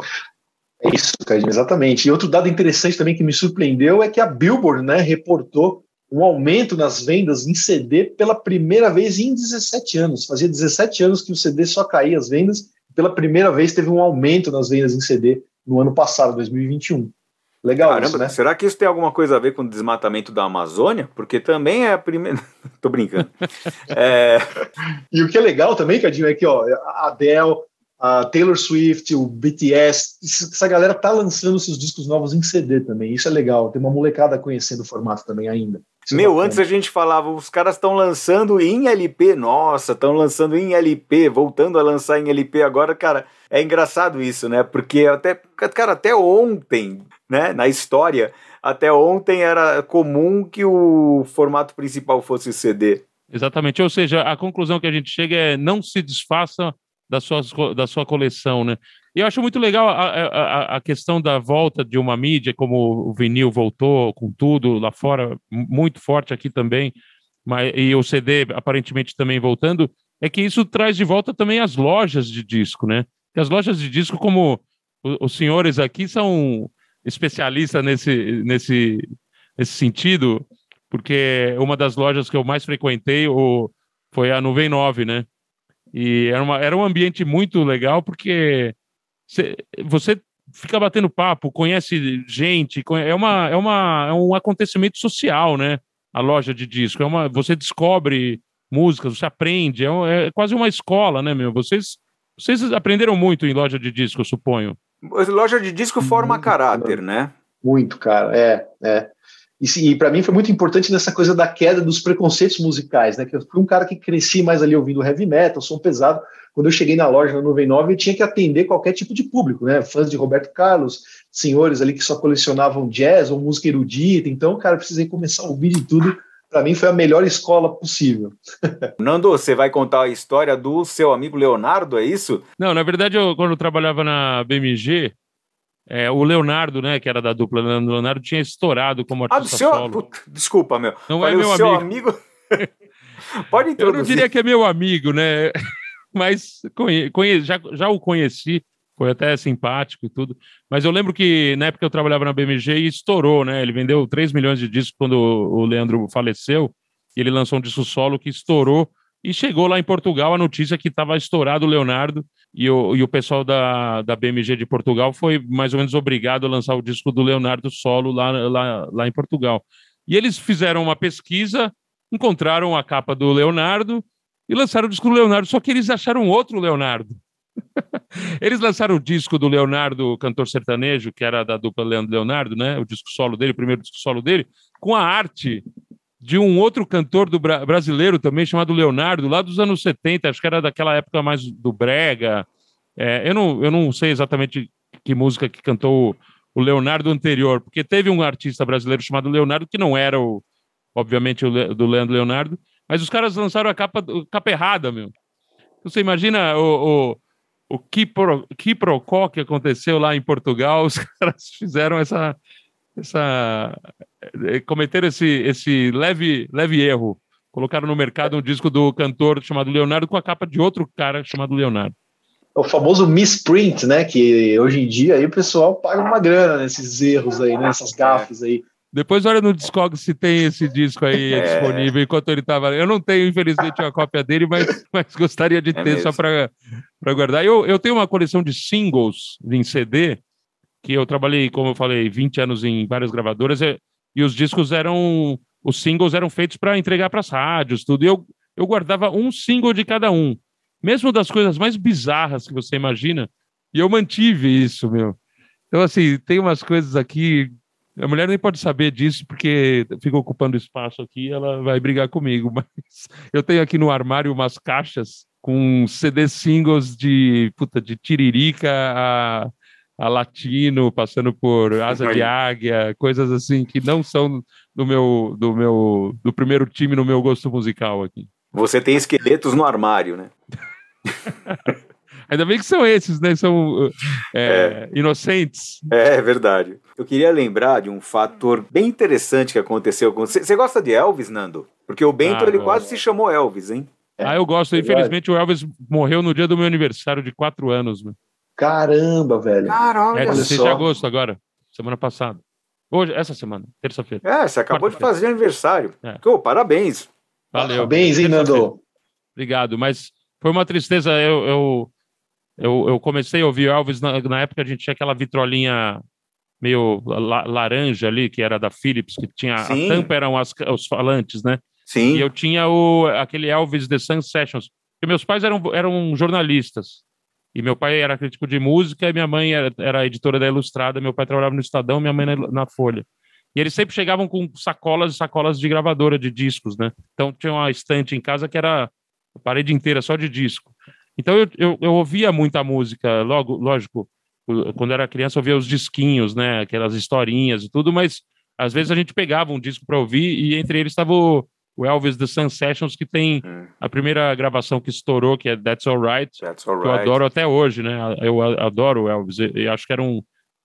[SPEAKER 3] É. é isso, Cadinho, exatamente. E outro dado interessante também que me surpreendeu é que a Billboard né, reportou um aumento nas vendas em CD pela primeira vez em 17 anos. Fazia 17 anos que o CD só caía as vendas, pela primeira vez teve um aumento nas vendas em CD no ano passado, 2021. Legal Caramba, isso, né?
[SPEAKER 1] Será que isso tem alguma coisa a ver com o desmatamento da Amazônia? Porque também é a primeira... Tô brincando.
[SPEAKER 3] é... E o que é legal também, Cadinho, é que ó, a Adele, a Taylor Swift, o BTS, essa galera tá lançando seus discos novos em CD também. Isso é legal. Tem uma molecada conhecendo o formato também ainda.
[SPEAKER 1] Isso é Meu, é antes a gente falava, os caras estão lançando em LP, nossa, estão lançando em LP, voltando a lançar em LP agora, cara, é engraçado isso, né? Porque até, cara, até ontem, né, na história, até ontem era comum que o formato principal fosse CD.
[SPEAKER 2] Exatamente, ou seja, a conclusão que a gente chega é não se desfaça da sua, da sua coleção, né? E eu acho muito legal a, a, a questão da volta de uma mídia, como o vinil voltou com tudo lá fora, muito forte aqui também. mas, e o CD aparentemente também voltando, é que isso traz de volta também as lojas de disco, né? E as lojas de disco, como os senhores aqui são especialistas nesse, nesse, nesse sentido, porque uma das lojas que eu mais frequentei o, foi a Nuvem 9, né? E era, uma, era um ambiente muito legal, porque cê, você fica batendo papo, conhece gente, é, uma, é, uma, é um acontecimento social, né? A loja de disco. É uma, você descobre músicas, você aprende, é, é quase uma escola, né, meu? Vocês, vocês aprenderam muito em loja de disco, eu suponho.
[SPEAKER 1] Loja de disco forma muito, caráter, né?
[SPEAKER 3] Muito, cara, é, é. E, e para mim foi muito importante nessa coisa da queda dos preconceitos musicais, né? Que eu fui um cara que cresci mais ali ouvindo heavy metal, som pesado. Quando eu cheguei na loja na Nuvem 9, eu tinha que atender qualquer tipo de público, né? Fãs de Roberto Carlos, senhores ali que só colecionavam jazz ou música erudita. Então, cara, precisei começar a ouvir de tudo. Para mim foi a melhor escola possível.
[SPEAKER 1] Nando, você vai contar a história do seu amigo Leonardo, é isso?
[SPEAKER 2] Não, na verdade, eu, quando eu trabalhava na BMG, é, o Leonardo, né, que era da dupla Leonardo, tinha estourado como
[SPEAKER 1] ah, artista ah, seu... solo. Puta, desculpa, meu. Não Falei, é meu seu amigo. amigo... Pode introduzir.
[SPEAKER 2] Eu não diria que é meu amigo, né? Mas conhe... Conhe... Já, já o conheci, foi até simpático e tudo. Mas eu lembro que na época eu trabalhava na BMG e estourou, né? Ele vendeu 3 milhões de discos quando o Leandro faleceu. E ele lançou um disco solo que estourou. E chegou lá em Portugal a notícia que estava estourado o Leonardo e o, e o pessoal da, da BMG de Portugal foi mais ou menos obrigado a lançar o disco do Leonardo solo lá, lá, lá em Portugal. E eles fizeram uma pesquisa, encontraram a capa do Leonardo e lançaram o disco do Leonardo, só que eles acharam outro Leonardo. eles lançaram o disco do Leonardo, cantor sertanejo, que era da dupla Leandro Leonardo, né? O disco solo dele, o primeiro disco solo dele, com a arte de um outro cantor do bra brasileiro também, chamado Leonardo, lá dos anos 70, acho que era daquela época mais do Brega. É, eu, não, eu não sei exatamente que música que cantou o Leonardo anterior, porque teve um artista brasileiro chamado Leonardo, que não era, o, obviamente, o Le, do Leandro Leonardo, mas os caras lançaram a capa, a capa errada, meu. Você imagina o, o, o quiprocó que aconteceu lá em Portugal, os caras fizeram essa, essa eh, cometeram esse, esse leve, leve erro. Colocaram no mercado um disco do cantor chamado Leonardo com a capa de outro cara chamado Leonardo.
[SPEAKER 3] É o famoso misprint, né? Que hoje em dia aí o pessoal paga uma grana nesses erros aí, nessas né? gafes aí.
[SPEAKER 2] Depois olha no Discog se tem esse disco aí é. disponível enquanto ele estava. Eu não tenho, infelizmente, uma cópia dele, mas, mas gostaria de é ter só para guardar. Eu, eu tenho uma coleção de singles em CD que eu trabalhei, como eu falei, 20 anos em várias gravadoras, e, e os discos eram. Os singles eram feitos para entregar para as rádios, tudo. E eu, eu guardava um single de cada um. Mesmo das coisas mais bizarras que você imagina. E eu mantive isso, meu. Então, assim, tem umas coisas aqui. A mulher nem pode saber disso, porque fica ocupando espaço aqui, ela vai brigar comigo. Mas eu tenho aqui no armário umas caixas com CD singles de, puta, de Tiririca a a latino, passando por asa de águia, coisas assim que não são do meu do meu do primeiro time no meu gosto musical aqui.
[SPEAKER 1] Você tem esqueletos no armário, né?
[SPEAKER 2] Ainda bem que são esses, né? São é, é. inocentes.
[SPEAKER 1] É, é, verdade. Eu queria lembrar de um fator bem interessante que aconteceu com você. Você gosta de Elvis, Nando? Porque o Bento ah, ele quase se chamou Elvis, hein?
[SPEAKER 2] Ah, eu gosto. Infelizmente, o Elvis morreu no dia do meu aniversário de quatro anos. Mano.
[SPEAKER 3] Caramba, velho.
[SPEAKER 2] Caramba, é 16 de agosto agora, semana passada. Hoje, essa semana, terça-feira.
[SPEAKER 1] É, você acabou de fazer aniversário. É. Oh, parabéns.
[SPEAKER 2] Valeu.
[SPEAKER 3] Parabéns, hein, Nando?
[SPEAKER 2] Obrigado, mas foi uma tristeza. Eu, eu, eu, eu comecei a ouvir Elvis na, na, época a gente tinha aquela vitrolinha meio la, laranja ali, que era da Philips, que tinha Sim. a tampa eram as, os falantes, né?
[SPEAKER 1] Sim.
[SPEAKER 2] E eu tinha o, aquele Elvis The Sun Sessions. Porque meus pais eram, eram jornalistas. E meu pai era crítico de música e minha mãe era, era editora da Ilustrada. Meu pai trabalhava no Estadão, minha mãe na, na Folha. E eles sempre chegavam com sacolas e sacolas de gravadora de discos, né? Então tinha uma estante em casa que era a parede inteira só de disco. Então eu, eu, eu ouvia muita música, logo, lógico, quando era criança eu ouvia os disquinhos, né? Aquelas historinhas e tudo, mas às vezes a gente pegava um disco para ouvir e entre eles estava o, o Elvis The Sun Sessions, que tem hum. a primeira gravação que estourou, que é That's Alright,
[SPEAKER 1] That's All
[SPEAKER 2] que eu adoro até hoje, né? Eu adoro o Elvis, e acho que era um,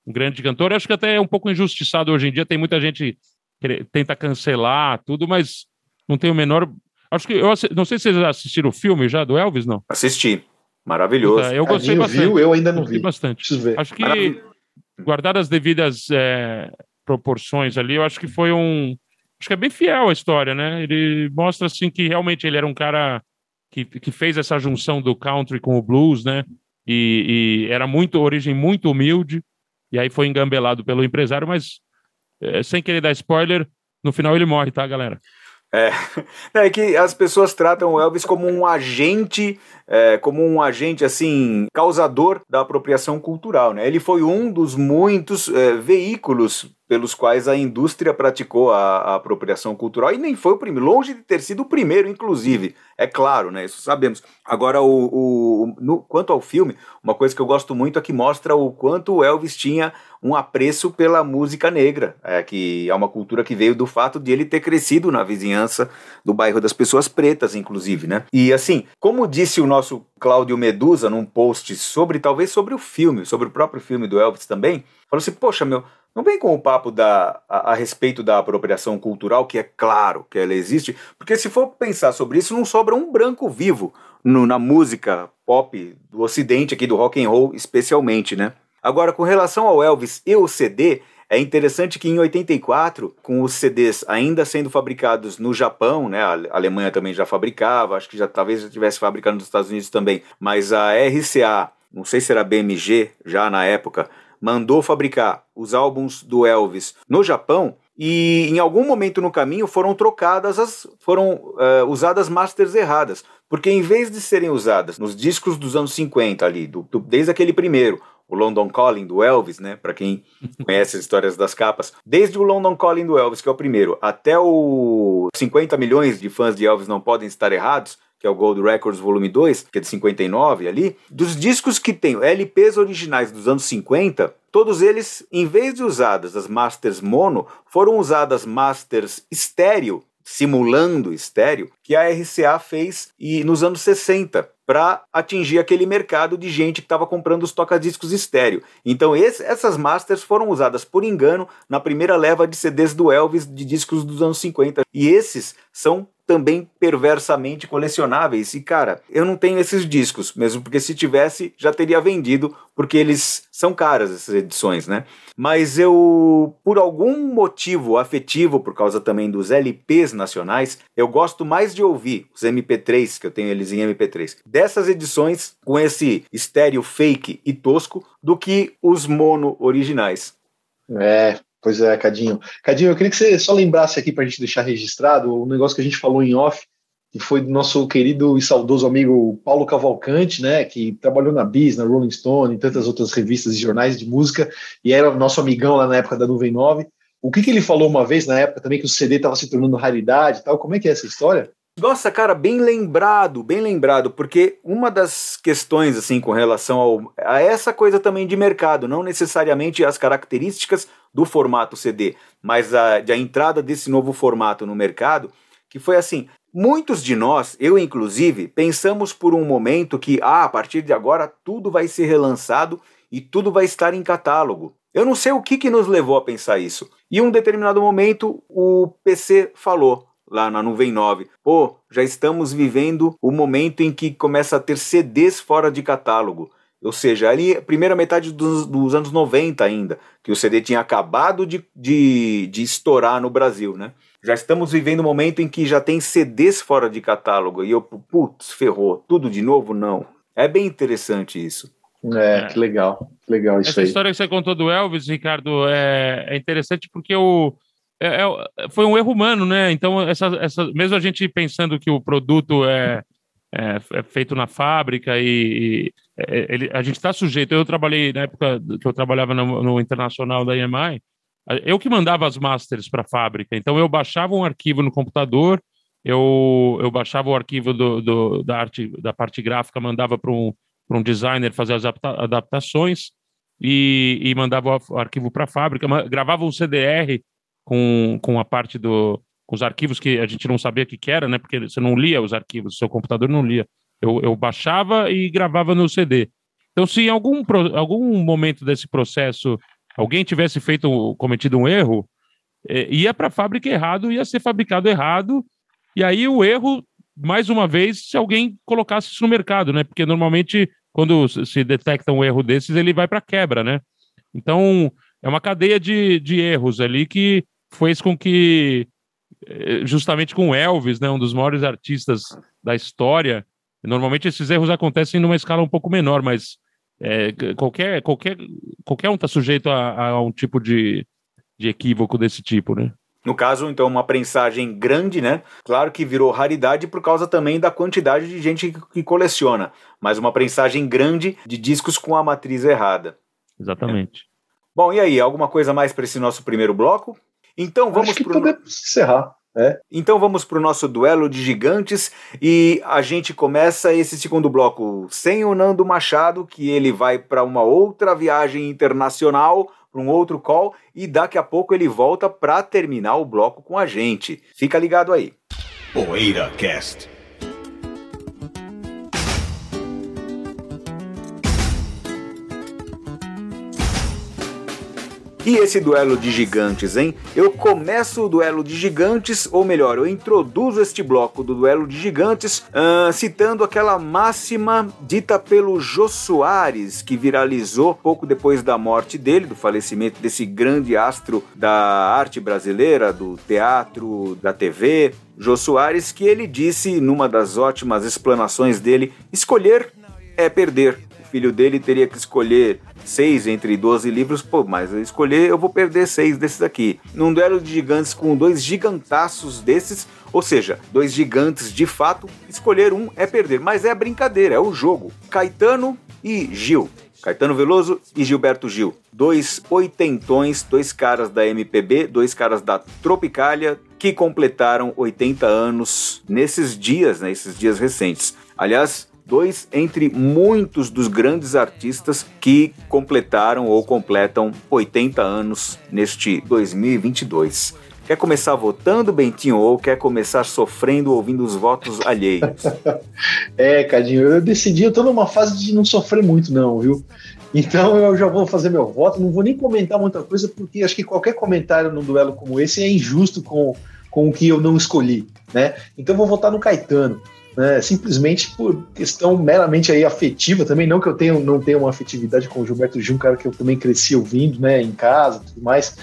[SPEAKER 2] um grande cantor. Eu acho que até é um pouco injustiçado hoje em dia, tem muita gente que tenta cancelar tudo, mas não tenho o menor. Acho que eu não sei se vocês assistiram o filme já do Elvis, não?
[SPEAKER 1] Assisti. Maravilhoso.
[SPEAKER 2] eu gostei
[SPEAKER 3] Cadinho
[SPEAKER 2] bastante.
[SPEAKER 3] viu? Eu ainda não
[SPEAKER 2] Gostei
[SPEAKER 3] vi.
[SPEAKER 2] bastante.
[SPEAKER 3] Preciso ver.
[SPEAKER 2] Acho que,
[SPEAKER 1] Maravilha.
[SPEAKER 2] guardar as devidas é, proporções ali, eu acho que foi um. Acho que é bem fiel a história, né? Ele mostra assim que realmente ele era um cara que, que fez essa junção do country com o blues, né? E, e era muito origem muito humilde. E aí foi engambelado pelo empresário, mas é, sem querer dar spoiler, no final ele morre, tá, galera?
[SPEAKER 1] É, é que as pessoas tratam o Elvis como um agente, é, como um agente assim, causador da apropriação cultural, né? Ele foi um dos muitos é, veículos pelos quais a indústria praticou a, a apropriação cultural e nem foi o primeiro, longe de ter sido o primeiro, inclusive, é claro, né? Isso sabemos. Agora, o, o no, quanto ao filme, uma coisa que eu gosto muito é que mostra o quanto o Elvis tinha um apreço pela música negra, é, que é uma cultura que veio do fato de ele ter crescido na vizinhança do bairro das pessoas pretas, inclusive, né? E assim, como disse o nosso Cláudio Medusa num post sobre, talvez sobre o filme, sobre o próprio filme do Elvis também, falou assim, poxa, meu, não vem com o papo da, a, a, respeito da apropriação cultural, que é claro que ela existe, porque se for pensar sobre isso, não sobra um branco vivo no, na música pop do ocidente, aqui do rock and roll especialmente, né? Agora, com relação ao Elvis e o CD, é interessante que em 84, com os CDs ainda sendo fabricados no Japão, né, a Alemanha também já fabricava, acho que já talvez já estivesse fabricando nos Estados Unidos também, mas a RCA, não sei se era BMG já na época, mandou fabricar os álbuns do Elvis no Japão e em algum momento no caminho foram trocadas as foram uh, usadas masters erradas, porque em vez de serem usadas nos discos dos anos 50 ali, do, do, desde aquele primeiro, o London Calling do Elvis, né, para quem conhece as histórias das capas, desde o London Calling do Elvis, que é o primeiro, até o 50 milhões de fãs de Elvis não podem estar errados, que é o Gold Records Volume 2, que é de 59 ali, dos discos que tem LPs originais dos anos 50, todos eles, em vez de usadas as masters mono, foram usadas masters estéreo, simulando estéreo, que a RCA fez e nos anos 60 para atingir aquele mercado de gente que estava comprando os toca-discos estéreo. Então esse, essas masters foram usadas por engano na primeira leva de CDs do Elvis de discos dos anos 50. E esses são também perversamente colecionáveis. E cara, eu não tenho esses discos, mesmo porque se tivesse já teria vendido, porque eles são caras essas edições, né? Mas eu, por algum motivo afetivo, por causa também dos LPs nacionais, eu gosto mais de ouvir os MP3, que eu tenho eles em MP3, dessas edições com esse estéreo fake e tosco, do que os mono originais.
[SPEAKER 3] É, Pois é, Cadinho. Cadinho, eu queria que você só lembrasse aqui para a gente deixar registrado o um negócio que a gente falou em off, que foi do nosso querido e saudoso amigo Paulo Cavalcante, né, que trabalhou na Bis, na Rolling Stone, em tantas outras revistas e jornais de música, e era nosso amigão lá na época da Nuvem 9. O que, que ele falou uma vez na época também que o CD estava se tornando raridade e tal? Como é que é essa história?
[SPEAKER 1] Nossa, cara, bem lembrado, bem lembrado, porque uma das questões, assim, com relação ao, a essa coisa também de mercado, não necessariamente as características do formato CD, mas a, a entrada desse novo formato no mercado, que foi assim, muitos de nós, eu inclusive, pensamos por um momento que, ah, a partir de agora tudo vai ser relançado e tudo vai estar em catálogo. Eu não sei o que, que nos levou a pensar isso. E em um determinado momento o PC falou, lá na Nuvem 9. Pô, já estamos vivendo o momento em que começa a ter CDs fora de catálogo. Ou seja, ali, primeira metade dos, dos anos 90 ainda, que o CD tinha acabado de, de, de estourar no Brasil, né? Já estamos vivendo o um momento em que já tem CDs fora de catálogo. E eu, putz, ferrou. Tudo de novo? Não. É bem interessante isso.
[SPEAKER 3] É, é. que legal. Que legal isso
[SPEAKER 2] Essa
[SPEAKER 3] aí.
[SPEAKER 2] história que você contou do Elvis, Ricardo, é, é interessante porque o é, é, foi um erro humano, né? Então, essa, essa, mesmo a gente pensando que o produto é, é, é feito na fábrica e, e é, ele, a gente está sujeito. Eu trabalhei na época que eu trabalhava no, no internacional da EMI, eu que mandava as masters para a fábrica. Então, eu baixava um arquivo no computador, eu, eu baixava o arquivo do, do da, arte, da parte gráfica, mandava para um, um designer fazer as adaptações e, e mandava o arquivo para a fábrica, gravava um CDR com, com a parte do com os arquivos que a gente não sabia o que, que era, né? Porque você não lia os arquivos, seu computador não lia. Eu, eu baixava e gravava no CD. Então, se em algum, algum momento desse processo alguém tivesse feito cometido um erro, é, ia para a fábrica errado, ia ser fabricado errado E aí o erro, mais uma vez, se alguém colocasse isso no mercado, né? Porque normalmente, quando se detecta um erro desses, ele vai para quebra, né? Então, é uma cadeia de, de erros ali que fez com que, eh, justamente com Elvis, né, um dos maiores artistas da história, normalmente esses erros acontecem numa escala um pouco menor, mas é, qualquer, qualquer, qualquer um está sujeito a, a, um tipo de, de equívoco desse tipo, né?
[SPEAKER 1] No caso, então, uma prensagem grande, né? Claro que virou raridade por causa também da quantidade de gente que coleciona, mas uma prensagem grande de discos com a matriz errada.
[SPEAKER 2] Exatamente. É.
[SPEAKER 1] Bom, e aí, alguma coisa mais para esse nosso primeiro bloco? Então vamos
[SPEAKER 3] para podemos encerrar. É.
[SPEAKER 1] Então vamos para o nosso duelo de gigantes e a gente começa esse segundo bloco sem o Nando Machado, que ele vai para uma outra viagem internacional, para um outro call, e daqui a pouco ele volta para terminar o bloco com a gente. Fica ligado aí. Poeira Cast. E esse duelo de gigantes, hein? Eu começo o duelo de gigantes, ou melhor, eu introduzo este bloco do duelo de gigantes uh, citando aquela máxima dita pelo Jô Soares, que viralizou pouco depois da morte dele, do falecimento desse grande astro da arte brasileira, do teatro, da TV, Jô Soares, que ele disse numa das ótimas explanações dele: escolher é perder. Filho dele teria que escolher seis entre 12 livros, pô, mas eu escolher, eu vou perder seis desses aqui. Num duelo de gigantes com dois gigantaços desses, ou seja, dois gigantes de fato, escolher um é perder, mas é brincadeira, é o jogo. Caetano e Gil. Caetano Veloso e Gilberto Gil. Dois oitentões, dois caras da MPB, dois caras da Tropicália, que completaram 80 anos nesses dias, né, esses dias recentes. Aliás, dois entre muitos dos grandes artistas que completaram ou completam 80 anos neste 2022. Quer começar votando, Bentinho, ou quer começar sofrendo ouvindo os votos alheios?
[SPEAKER 3] é, Cadinho, eu decidi, eu tô numa fase de não sofrer muito, não, viu? Então eu já vou fazer meu voto, não vou nem comentar muita coisa, porque acho que qualquer comentário num duelo como esse é injusto com, com o que eu não escolhi, né? Então eu vou votar no Caetano né, simplesmente por questão meramente aí afetiva também, não que eu tenha, não tenha uma afetividade com o Gilberto Gil, um cara que eu também cresci ouvindo, né, em casa tudo mais,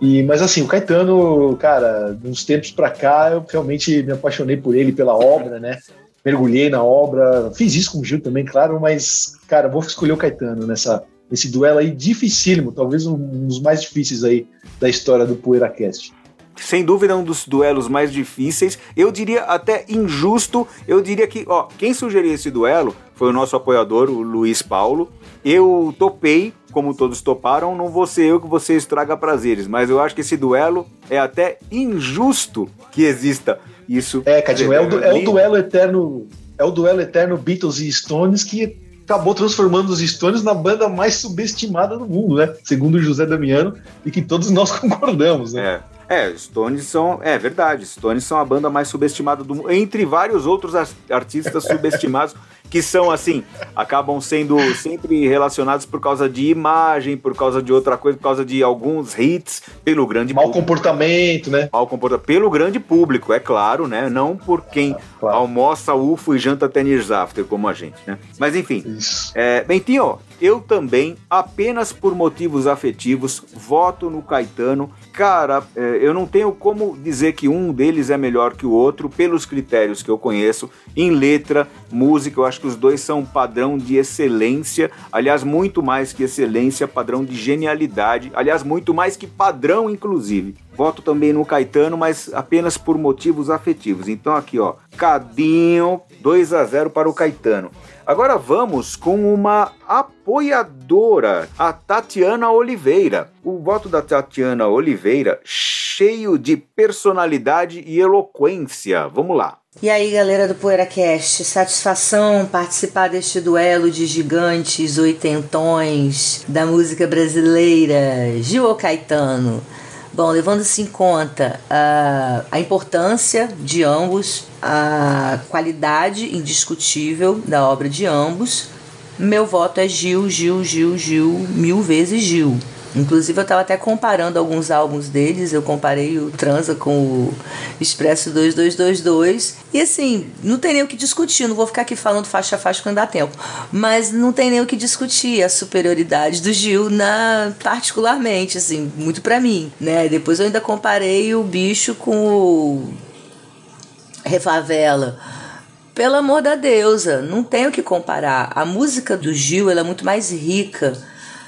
[SPEAKER 3] e, mas assim, o Caetano, cara, uns tempos para cá eu realmente me apaixonei por ele, pela obra, né, mergulhei na obra, fiz isso com o Gil também, claro, mas, cara, vou escolher o Caetano nessa, nesse duelo aí dificílimo, talvez um dos mais difíceis aí da história do PoeiraCast
[SPEAKER 1] sem dúvida um dos duelos mais difíceis, eu diria até injusto. Eu diria que, ó, quem sugeriu esse duelo foi o nosso apoiador, o Luiz Paulo. Eu topei, como todos toparam, não vou ser eu que você estraga prazeres, mas eu acho que esse duelo é até injusto que exista isso.
[SPEAKER 3] É, Cadinho, é, o, é o duelo eterno, é o duelo eterno Beatles e Stones que acabou transformando os Stones na banda mais subestimada do mundo, né? Segundo José Damiano, e que todos nós concordamos, né?
[SPEAKER 1] É. É, Stones são. É verdade, Stones são a banda mais subestimada do mundo, entre vários outros artistas subestimados que são assim, acabam sendo sempre relacionados por causa de imagem, por causa de outra coisa, por causa de alguns hits, pelo grande
[SPEAKER 3] Mal público. comportamento, né?
[SPEAKER 1] Mal comportamento, pelo grande público, é claro, né? Não por quem ah, claro. almoça UFO e janta tênis after, como a gente, né? Mas enfim. Isso. É, Bentinho, eu também, apenas por motivos afetivos, voto no Caetano. Cara, é, eu não tenho como dizer que um deles é melhor que o outro, pelos critérios que eu conheço. Em letra, música, eu acho que os dois são padrão de excelência. Aliás, muito mais que excelência, padrão de genialidade. Aliás, muito mais que padrão, inclusive. Voto também no Caetano, mas apenas por motivos afetivos. Então aqui, ó, Cadinho, 2 a 0 para o Caetano. Agora vamos com uma apoiadora, a Tatiana Oliveira. O voto da Tatiana Oliveira cheio de personalidade e eloquência. Vamos lá.
[SPEAKER 4] E aí, galera do PoeiraCast, satisfação participar deste duelo de gigantes oitentões da música brasileira, Gil Caetano. Bom, levando-se em conta a, a importância de ambos, a qualidade indiscutível da obra de ambos, meu voto é Gil, Gil, Gil, Gil, mil vezes Gil. Inclusive eu estava até comparando alguns álbuns deles, eu comparei o Transa com o Expresso 2222 e assim, não tem nem o que discutir, não vou ficar aqui falando faixa a faixa quando dá tempo, mas não tem nem o que discutir a superioridade do Gil na particularmente, assim, muito para mim, né? Depois eu ainda comparei o bicho com o Refavela pelo amor da deusa, não tem o que comparar. A música do Gil ela é muito mais rica.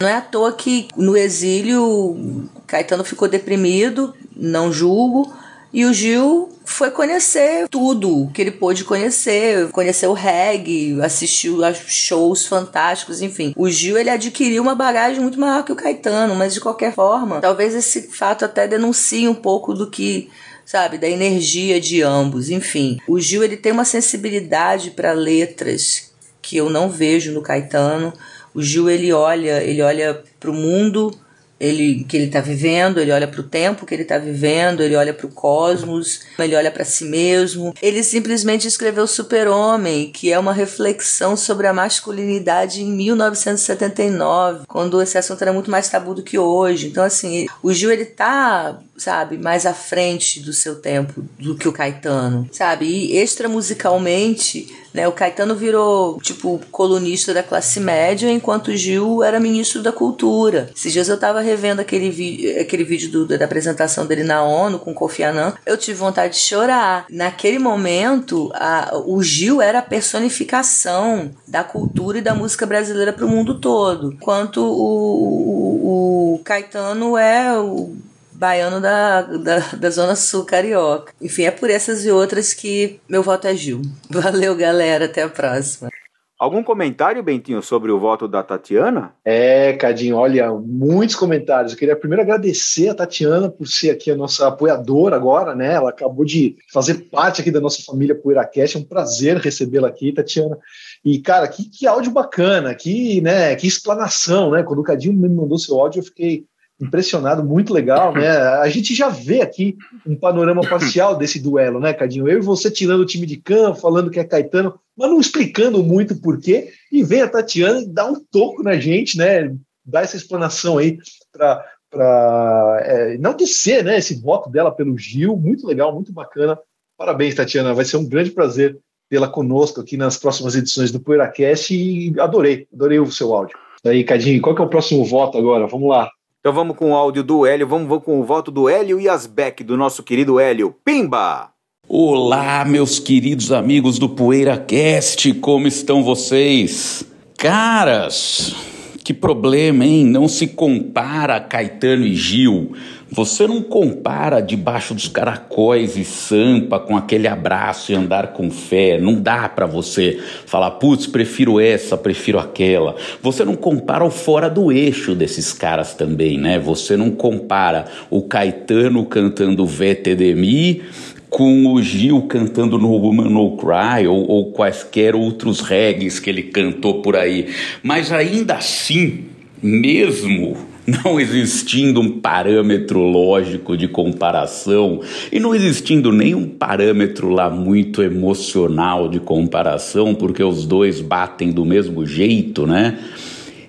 [SPEAKER 4] Não é à toa que no exílio Caetano ficou deprimido, não julgo, e o Gil foi conhecer tudo que ele pôde conhecer, conheceu o reggae, assistiu a shows fantásticos, enfim. O Gil ele adquiriu uma bagagem muito maior que o Caetano, mas de qualquer forma, talvez esse fato até denuncie um pouco do que sabe, da energia de ambos, enfim. O Gil ele tem uma sensibilidade para letras que eu não vejo no Caetano. O Gil ele olha, ele olha para o mundo ele que ele está vivendo, ele olha para o tempo que ele está vivendo, ele olha para o cosmos, ele olha para si mesmo. Ele simplesmente escreveu Super-Homem, que é uma reflexão sobre a masculinidade em 1979, quando esse assunto era muito mais tabu do que hoje. Então assim, o Gil ele tá, sabe, mais à frente do seu tempo do que o Caetano, sabe? E extra musicalmente né? O Caetano virou, tipo, colunista da classe média, enquanto o Gil era ministro da cultura. Esses dias eu tava revendo aquele, vi aquele vídeo do, da apresentação dele na ONU com Kofi Annan. Eu tive vontade de chorar. Naquele momento, a, o Gil era a personificação da cultura e da música brasileira para o mundo todo. Enquanto o, o, o Caetano é o baiano da, da, da Zona Sul Carioca. Enfim, é por essas e outras que meu voto é Gil. Valeu, galera. Até a próxima.
[SPEAKER 1] Algum comentário, Bentinho, sobre o voto da Tatiana?
[SPEAKER 3] É, Cadinho, olha, muitos comentários. Eu queria primeiro agradecer a Tatiana por ser aqui a nossa apoiadora agora, né? Ela acabou de fazer parte aqui da nossa família PoeiraCast. É um prazer recebê-la aqui, Tatiana. E, cara, que, que áudio bacana, que, né, que explanação, né? Quando o Cadinho me mandou seu áudio, eu fiquei impressionado, muito legal, né? A gente já vê aqui um panorama parcial desse duelo, né, Cadinho? Eu e você tirando o time de campo, falando que é Caetano, mas não explicando muito o porquê, e vem a Tatiana e dá um toco na gente, né? Dá essa explanação aí para para é, não descer, né, esse voto dela pelo Gil, muito legal, muito bacana. Parabéns, Tatiana, vai ser um grande prazer tê-la conosco aqui nas próximas edições do PoeiraCast e adorei, adorei o seu áudio. Aí, Cadinho, qual que é o próximo voto agora? Vamos lá.
[SPEAKER 1] Então vamos com o áudio do Hélio, vamos, vamos com o voto do Hélio e Asbeck, do nosso querido Hélio. Pimba!
[SPEAKER 5] Olá, meus queridos amigos do PoeiraCast, como estão vocês? Caras, que problema, hein? Não se compara Caetano e Gil. Você não compara debaixo dos caracóis e sampa com aquele abraço e andar com fé. Não dá para você falar, putz, prefiro essa, prefiro aquela. Você não compara o fora do eixo desses caras também, né? Você não compara o Caetano cantando VTDMI com o Gil cantando no Woman No Cry ou, ou quaisquer outros reggaes que ele cantou por aí. Mas ainda assim, mesmo não existindo um parâmetro lógico de comparação e não existindo nenhum parâmetro lá muito emocional de comparação, porque os dois batem do mesmo jeito, né?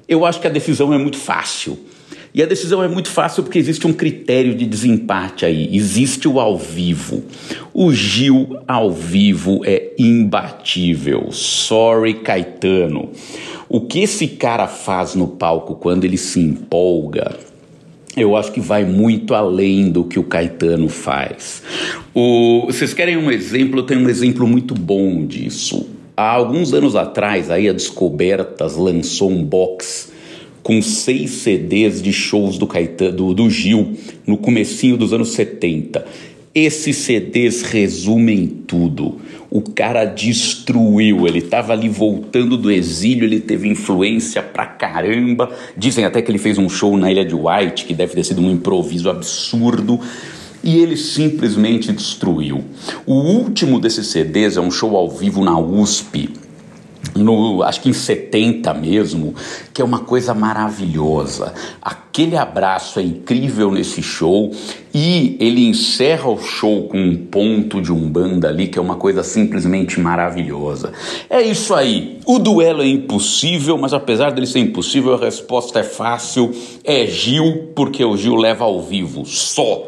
[SPEAKER 5] Eu acho que a decisão é muito fácil. E a decisão é muito fácil porque existe um critério de desempate aí. Existe o ao vivo. O Gil ao vivo é imbatível. Sorry, Caetano. O que esse cara faz no palco quando ele se empolga, eu acho que vai muito além do que o Caetano faz. O, vocês querem um exemplo? Eu tenho um exemplo muito bom disso. Há alguns anos atrás, aí a Descobertas lançou um box com seis CDs de shows do, Caetano, do, do Gil no comecinho dos anos 70. Esses CDs resumem tudo. O cara destruiu, ele estava ali voltando do exílio, ele teve influência pra caramba. Dizem até que ele fez um show na Ilha de White, que deve ter sido um improviso absurdo. E ele simplesmente destruiu. O último desses CDs é um show ao vivo na USP, no, acho que em 70 mesmo, que é uma coisa maravilhosa. Aquele abraço é incrível nesse show e ele encerra o show com um ponto de umbanda ali, que é uma coisa simplesmente maravilhosa. É isso aí. O duelo é impossível, mas apesar dele ser impossível, a resposta é fácil. É Gil, porque o Gil leva ao vivo só.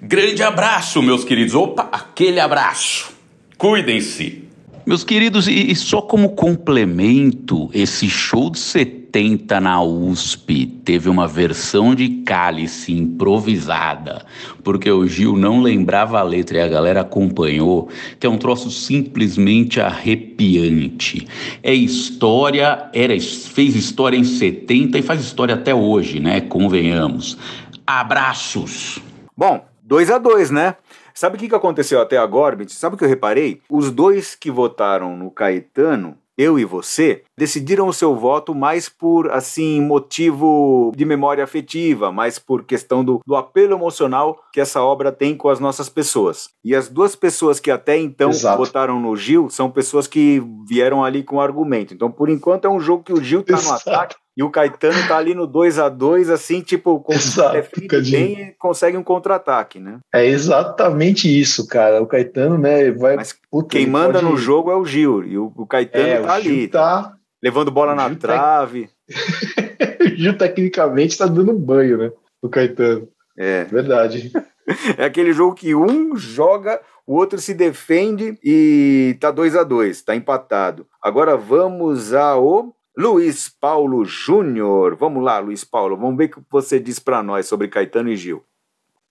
[SPEAKER 5] Grande abraço, meus queridos. Opa, aquele abraço. Cuidem-se. Meus queridos, e, só como complemento, esse show de 70 na USP teve uma versão de cálice improvisada, porque o Gil não lembrava a letra e a galera acompanhou, que é um troço simplesmente arrepiante. É história, era, fez história em 70 e faz história até hoje, né? Convenhamos. Abraços!
[SPEAKER 1] Bom, 2 a 2 né? Sabe o que, que aconteceu até agora, Bint? Sabe o que eu reparei? Os dois que votaram no Caetano, eu e você, decidiram o seu voto mais por, assim, motivo de memória afetiva, mais por questão do, do apelo emocional que essa obra tem com as nossas pessoas. E as duas pessoas que até então Exato. votaram no Gil são pessoas que vieram ali com argumento. Então, por enquanto, é um jogo que o Gil tá Exato. no ataque e o Caetano tá ali no 2 a 2 assim, tipo, defende bem e consegue um contra-ataque, né?
[SPEAKER 3] É exatamente isso, cara. O Caetano, né, vai.
[SPEAKER 1] Mas puta, quem manda pode... no jogo é o Gil. E o, Caetano é, tá o ali. Tá... Levando bola na trave.
[SPEAKER 3] o Gil, tecnicamente, tá dando banho, né? O Caetano. É. Verdade.
[SPEAKER 1] é aquele jogo que um joga, o outro se defende e tá 2 a 2 tá empatado. Agora vamos ao Luiz Paulo Júnior. Vamos lá, Luiz Paulo, vamos ver o que você diz para nós sobre Caetano e Gil.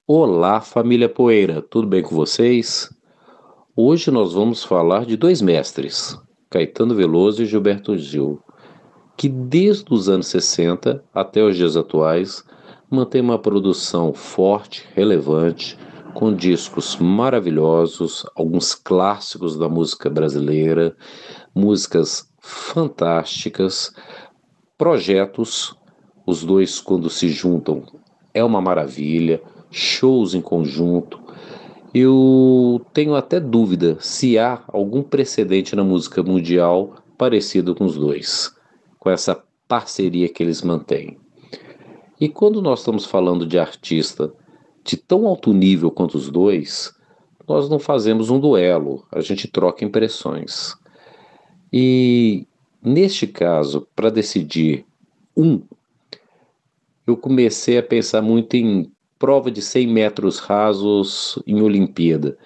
[SPEAKER 6] Olá, família Poeira, tudo bem com vocês? Hoje nós vamos falar de dois mestres, Caetano Veloso e Gilberto Gil, que desde os anos 60 até os dias atuais mantém uma produção forte, relevante, com discos maravilhosos, alguns clássicos da música brasileira, músicas fantásticas, projetos, os dois quando se juntam é uma maravilha, shows em conjunto. Eu tenho até dúvida se há algum precedente na música mundial parecido com os dois, com essa parceria que eles mantêm. E quando nós estamos falando de artista de tão alto nível quanto os dois, nós não fazemos um duelo, a gente troca impressões. E neste caso, para decidir um, eu comecei a pensar muito em prova de 100 metros rasos em Olimpíada,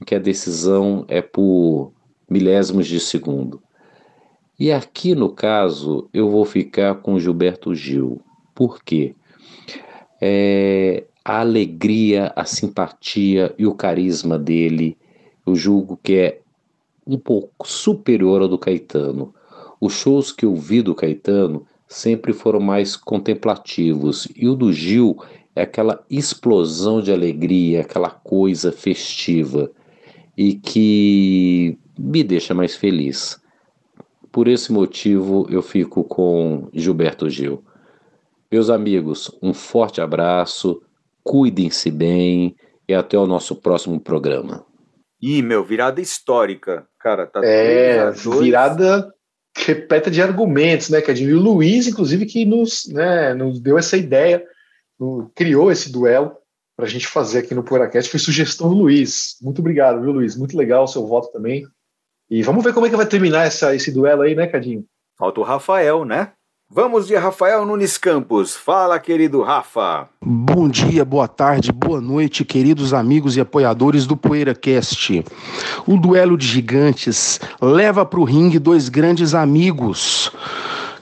[SPEAKER 6] em que a decisão é por milésimos de segundo. E aqui no caso eu vou ficar com Gilberto Gil. Por quê? É, a alegria, a simpatia e o carisma dele, eu julgo que é um pouco superior ao do Caetano. Os shows que eu vi do Caetano sempre foram mais contemplativos e o do Gil é aquela explosão de alegria, aquela coisa festiva e que me deixa mais feliz. Por esse motivo eu fico com Gilberto Gil. Meus amigos, um forte abraço, cuidem-se bem e até o nosso próximo programa.
[SPEAKER 1] Ih, meu, virada histórica. Cara, tá
[SPEAKER 3] É, virada repleta de argumentos, né, Cadinho? E o Luiz, inclusive, que nos, né, nos deu essa ideia, no, criou esse duelo para a gente fazer aqui no PoeiraCast. Foi sugestão do Luiz. Muito obrigado, viu, Luiz? Muito legal o seu voto também. E vamos ver como é que vai terminar essa, esse duelo aí, né, Cadinho?
[SPEAKER 1] Falta o Rafael, né? Vamos de Rafael Nunes Campos. Fala, querido Rafa.
[SPEAKER 7] Bom dia, boa tarde, boa noite, queridos amigos e apoiadores do PoeiraCast. O duelo de gigantes leva para o ringue dois grandes amigos.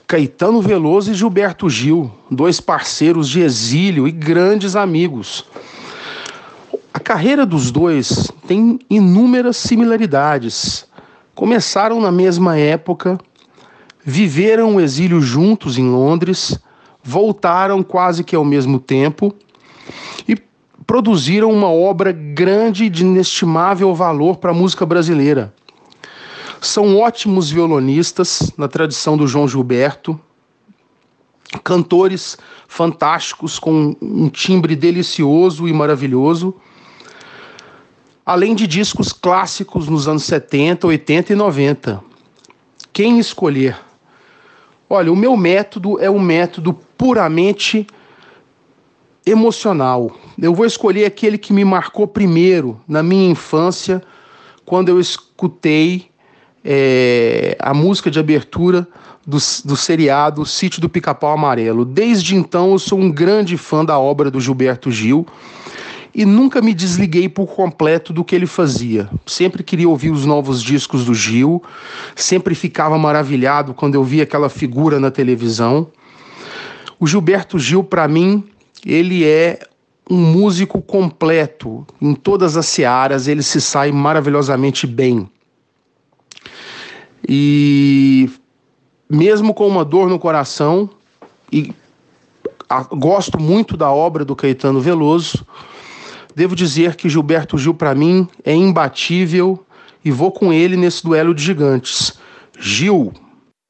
[SPEAKER 7] Caetano Veloso e Gilberto Gil, dois parceiros de exílio e grandes amigos. A carreira dos dois tem inúmeras similaridades. Começaram na mesma época, viveram o exílio juntos em Londres, voltaram quase que ao mesmo tempo e produziram uma obra grande de inestimável valor para a música brasileira. São ótimos violonistas, na tradição do João Gilberto, cantores fantásticos com um timbre delicioso e maravilhoso, além de discos clássicos nos anos 70, 80 e 90 quem escolher. Olha, o meu método é um método puramente emocional. Eu vou escolher aquele que me marcou primeiro na minha infância, quando eu escutei é, a música de abertura do, do seriado Sítio do Pica-Pau Amarelo. Desde então, eu sou um grande fã da obra do Gilberto Gil e nunca me desliguei por completo do que ele fazia. Sempre queria ouvir os novos discos do Gil, sempre ficava maravilhado quando eu via aquela figura na televisão. O Gilberto Gil, para mim, ele é um músico completo. Em todas as searas, ele se sai maravilhosamente bem. E mesmo com uma dor no coração, e a, gosto muito da obra do Caetano Veloso, devo dizer que Gilberto Gil, para mim, é imbatível e vou com ele nesse duelo de gigantes. Gil.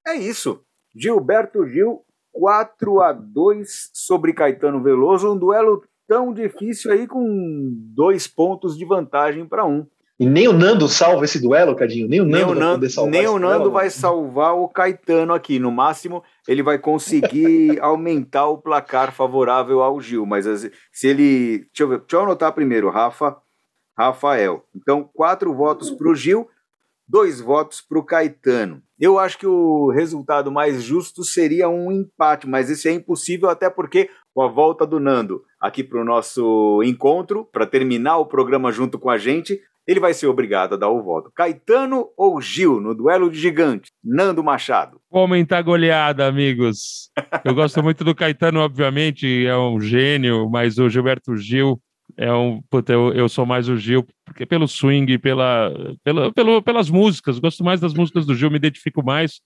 [SPEAKER 1] É isso. Gilberto Gil, 4 a 2 sobre Caetano Veloso, um duelo tão difícil aí com dois pontos de vantagem para um.
[SPEAKER 3] E nem o Nando salva esse duelo, Cadinho. Nem o Nando, nem
[SPEAKER 1] o Nando, vai, nem o Nando vai salvar o Caetano aqui. No máximo, ele vai conseguir aumentar o placar favorável ao Gil. Mas se ele. Deixa eu, ver, deixa eu anotar primeiro, Rafa. Rafael. Então, quatro votos para o Gil, dois votos para o Caetano. Eu acho que o resultado mais justo seria um empate, mas isso é impossível, até porque com a volta do Nando aqui para o nosso encontro, para terminar o programa junto com a gente, ele vai ser obrigado a dar o voto. Caetano ou Gil no duelo de gigante? Nando Machado.
[SPEAKER 2] A goleada, amigos. Eu gosto muito do Caetano, obviamente, é um gênio, mas o Gilberto Gil é um. Puta, eu, eu sou mais o Gil, porque pelo swing, pela, pela, pelo, pelas músicas, gosto mais das músicas do Gil, me identifico mais.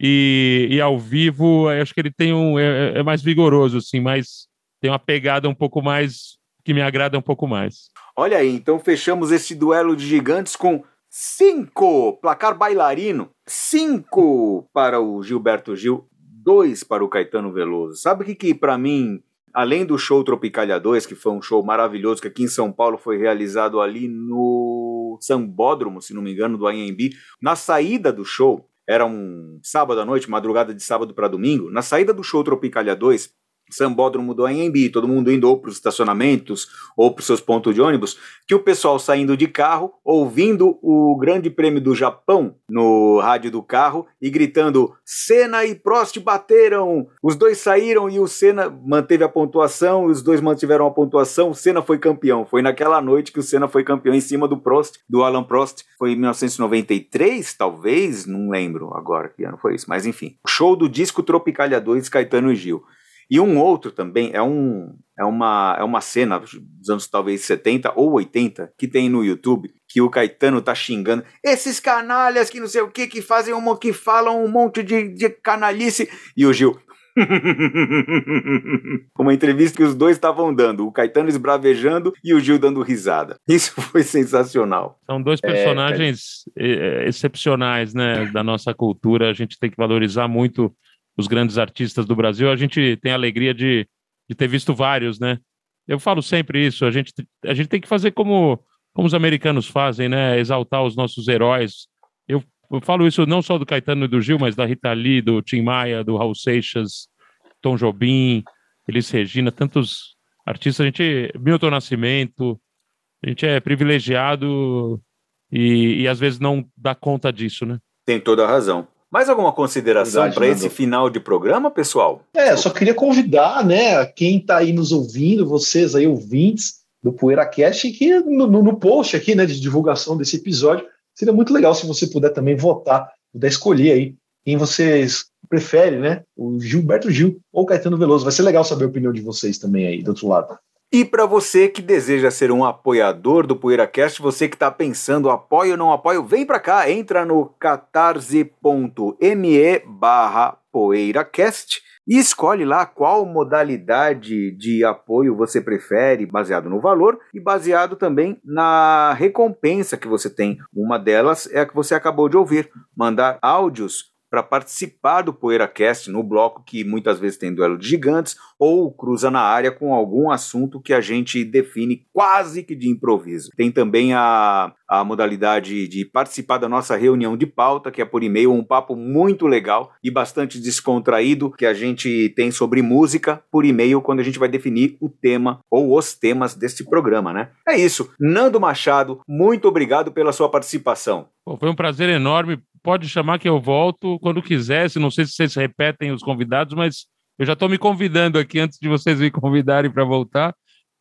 [SPEAKER 2] E, e ao vivo, acho que ele tem um. É, é mais vigoroso, assim, mais. Tem uma pegada um pouco mais. que me agrada um pouco mais.
[SPEAKER 1] Olha aí, então fechamos esse duelo de gigantes com cinco placar bailarino, cinco para o Gilberto Gil, dois para o Caetano Veloso. Sabe o que, que para mim, além do show Tropicália 2, que foi um show maravilhoso que aqui em São Paulo foi realizado ali no Sambódromo, se não me engano, do AMB, na saída do show, era um sábado à noite, madrugada de sábado para domingo, na saída do show Tropicália 2, Sambódromo do Anhembi, todo mundo indo ou para os estacionamentos ou para os seus pontos de ônibus, que o pessoal saindo de carro, ouvindo o Grande Prêmio do Japão no rádio do carro e gritando: Senna e Prost bateram! Os dois saíram e o Senna manteve a pontuação, os dois mantiveram a pontuação, o Senna foi campeão. Foi naquela noite que o Senna foi campeão em cima do Prost, do Alan Prost. Foi em 1993, talvez, não lembro agora que ano foi isso, mas enfim. Show do disco Tropicália 2, Caetano e Gil. E um outro também é, um, é, uma, é uma cena dos anos talvez 70 ou 80 que tem no YouTube que o Caetano tá xingando esses canalhas que não sei o que que fazem um que falam um monte de, de canalice e o Gil uma entrevista que os dois estavam dando, o Caetano esbravejando e o Gil dando risada. Isso foi sensacional.
[SPEAKER 2] São dois é, personagens é, excepcionais, né, da nossa cultura. A gente tem que valorizar muito os grandes artistas do Brasil, a gente tem a alegria de, de ter visto vários, né? Eu falo sempre isso, a gente, a gente tem que fazer como, como os americanos fazem, né? Exaltar os nossos heróis. Eu, eu falo isso não só do Caetano e do Gil, mas da Rita Lee, do Tim Maia, do Raul Seixas, Tom Jobim, Elis Regina, tantos artistas. A gente, Milton Nascimento, a gente é privilegiado e, e às vezes não dá conta disso, né?
[SPEAKER 1] Tem toda a razão. Mais alguma consideração para esse final de programa, pessoal?
[SPEAKER 3] É, só queria convidar, né, quem está aí nos ouvindo, vocês aí ouvintes do PoeiraCast, que no, no, post aqui, né, de divulgação desse episódio, seria muito legal se você puder também votar, puder escolher aí quem vocês preferem, né, o Gilberto Gil ou Caetano Veloso. Vai ser legal saber a opinião de vocês também aí do outro lado.
[SPEAKER 1] E para você que deseja ser um apoiador do PoeiraCast, você que está pensando apoio ou não apoio, vem para cá, entra no catarse.me barra PoeiraCast e escolhe lá qual modalidade de apoio você prefere, baseado no valor e baseado também na recompensa que você tem. Uma delas é a que você acabou de ouvir, mandar áudios para participar do PoeiraCast no bloco que muitas vezes tem duelo de gigantes ou cruza na área com algum assunto que a gente define quase que de improviso. Tem também a, a modalidade de participar da nossa reunião de pauta, que é por e-mail, um papo muito legal e bastante descontraído que a gente tem sobre música por e-mail quando a gente vai definir o tema ou os temas deste programa, né? É isso. Nando Machado, muito obrigado pela sua participação.
[SPEAKER 2] Foi um prazer enorme. Pode chamar que eu volto quando quiser. Não sei se vocês repetem os convidados, mas eu já estou me convidando aqui antes de vocês me convidarem para voltar.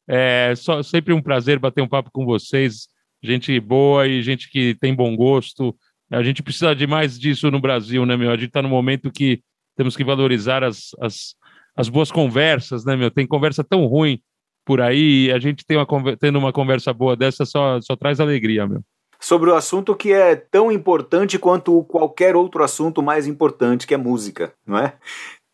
[SPEAKER 2] É só, sempre um prazer bater um papo com vocês. Gente boa e gente que tem bom gosto. A gente precisa de mais disso no Brasil, né, meu? A gente está no momento que temos que valorizar as, as, as boas conversas, né, meu? Tem conversa tão ruim por aí, a gente tem uma, tendo uma conversa boa dessa só, só traz alegria, meu.
[SPEAKER 1] Sobre o assunto que é tão importante quanto qualquer outro assunto mais importante, que é música, não é?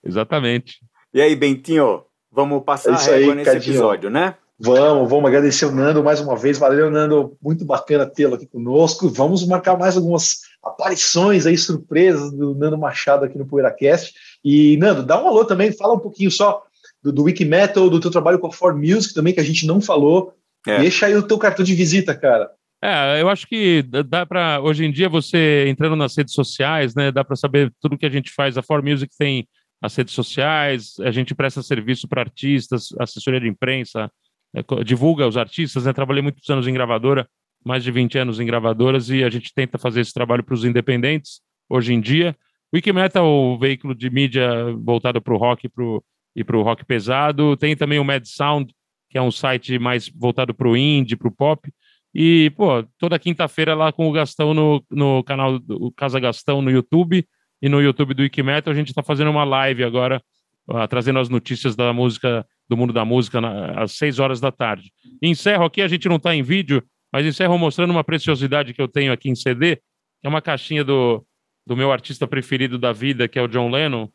[SPEAKER 2] Exatamente.
[SPEAKER 1] E aí, Bentinho, vamos passar é a régua nesse Cadinho. episódio, né?
[SPEAKER 3] Vamos, vamos agradecer o Nando mais uma vez. Valeu, Nando. Muito bacana tê-lo aqui conosco. Vamos marcar mais algumas aparições aí, surpresas do Nando Machado aqui no PoeiraCast. E, Nando, dá um alô também, fala um pouquinho só do, do Wikimetal, do teu trabalho com a For Music também, que a gente não falou. É. Deixa aí o teu cartão de visita, cara.
[SPEAKER 2] É, eu acho que dá para hoje em dia você entrando nas redes sociais, né, dá para saber tudo que a gente faz. A For Music tem as redes sociais, a gente presta serviço para artistas, assessoria de imprensa, é, divulga os artistas, né? Trabalhei muitos anos em gravadora, mais de 20 anos em gravadoras e a gente tenta fazer esse trabalho para os independentes hoje em dia. O Wikimetal é o veículo de mídia voltado para o rock pro, e para o rock pesado. Tem também o Mad Sound, que é um site mais voltado para o indie, para o pop. E, pô, toda quinta-feira lá com o Gastão no, no canal do Casa Gastão no YouTube e no YouTube do Wikimetal a gente está fazendo uma live agora, uh, trazendo as notícias da música, do mundo da música, na, às seis horas da tarde. Encerro aqui, a gente não está em vídeo, mas encerro mostrando uma preciosidade que eu tenho aqui em CD, que é uma caixinha do, do meu artista preferido da vida, que é o John Lennon,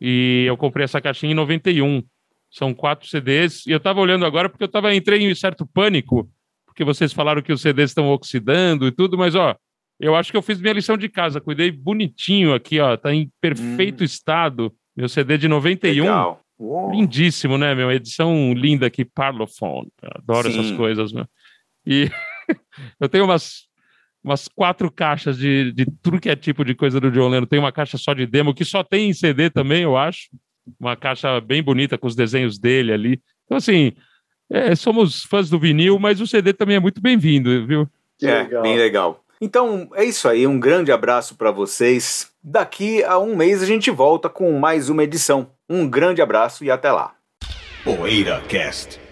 [SPEAKER 2] e eu comprei essa caixinha em 91. São quatro CDs. E eu estava olhando agora porque eu tava, entrei em certo pânico, porque vocês falaram que os CDs estão oxidando e tudo, mas ó, eu acho que eu fiz minha lição de casa. Cuidei bonitinho aqui, ó. Tá em perfeito hum. estado. Meu CD de 91. Legal. Uou. Lindíssimo, né, meu? Edição linda aqui, Parlophone. Adoro Sim. essas coisas, meu. E eu tenho umas umas quatro caixas de, de tudo que é tipo de coisa do John Lennon. Tem uma caixa só de demo, que só tem em CD também, eu acho. Uma caixa bem bonita com os desenhos dele ali. Então, assim, é, somos fãs do vinil, mas o CD também é muito bem-vindo, viu?
[SPEAKER 1] É, legal. bem legal. Então, é isso aí. Um grande abraço para vocês. Daqui a um mês a gente volta com mais uma edição. Um grande abraço e até lá. Poeira Cast.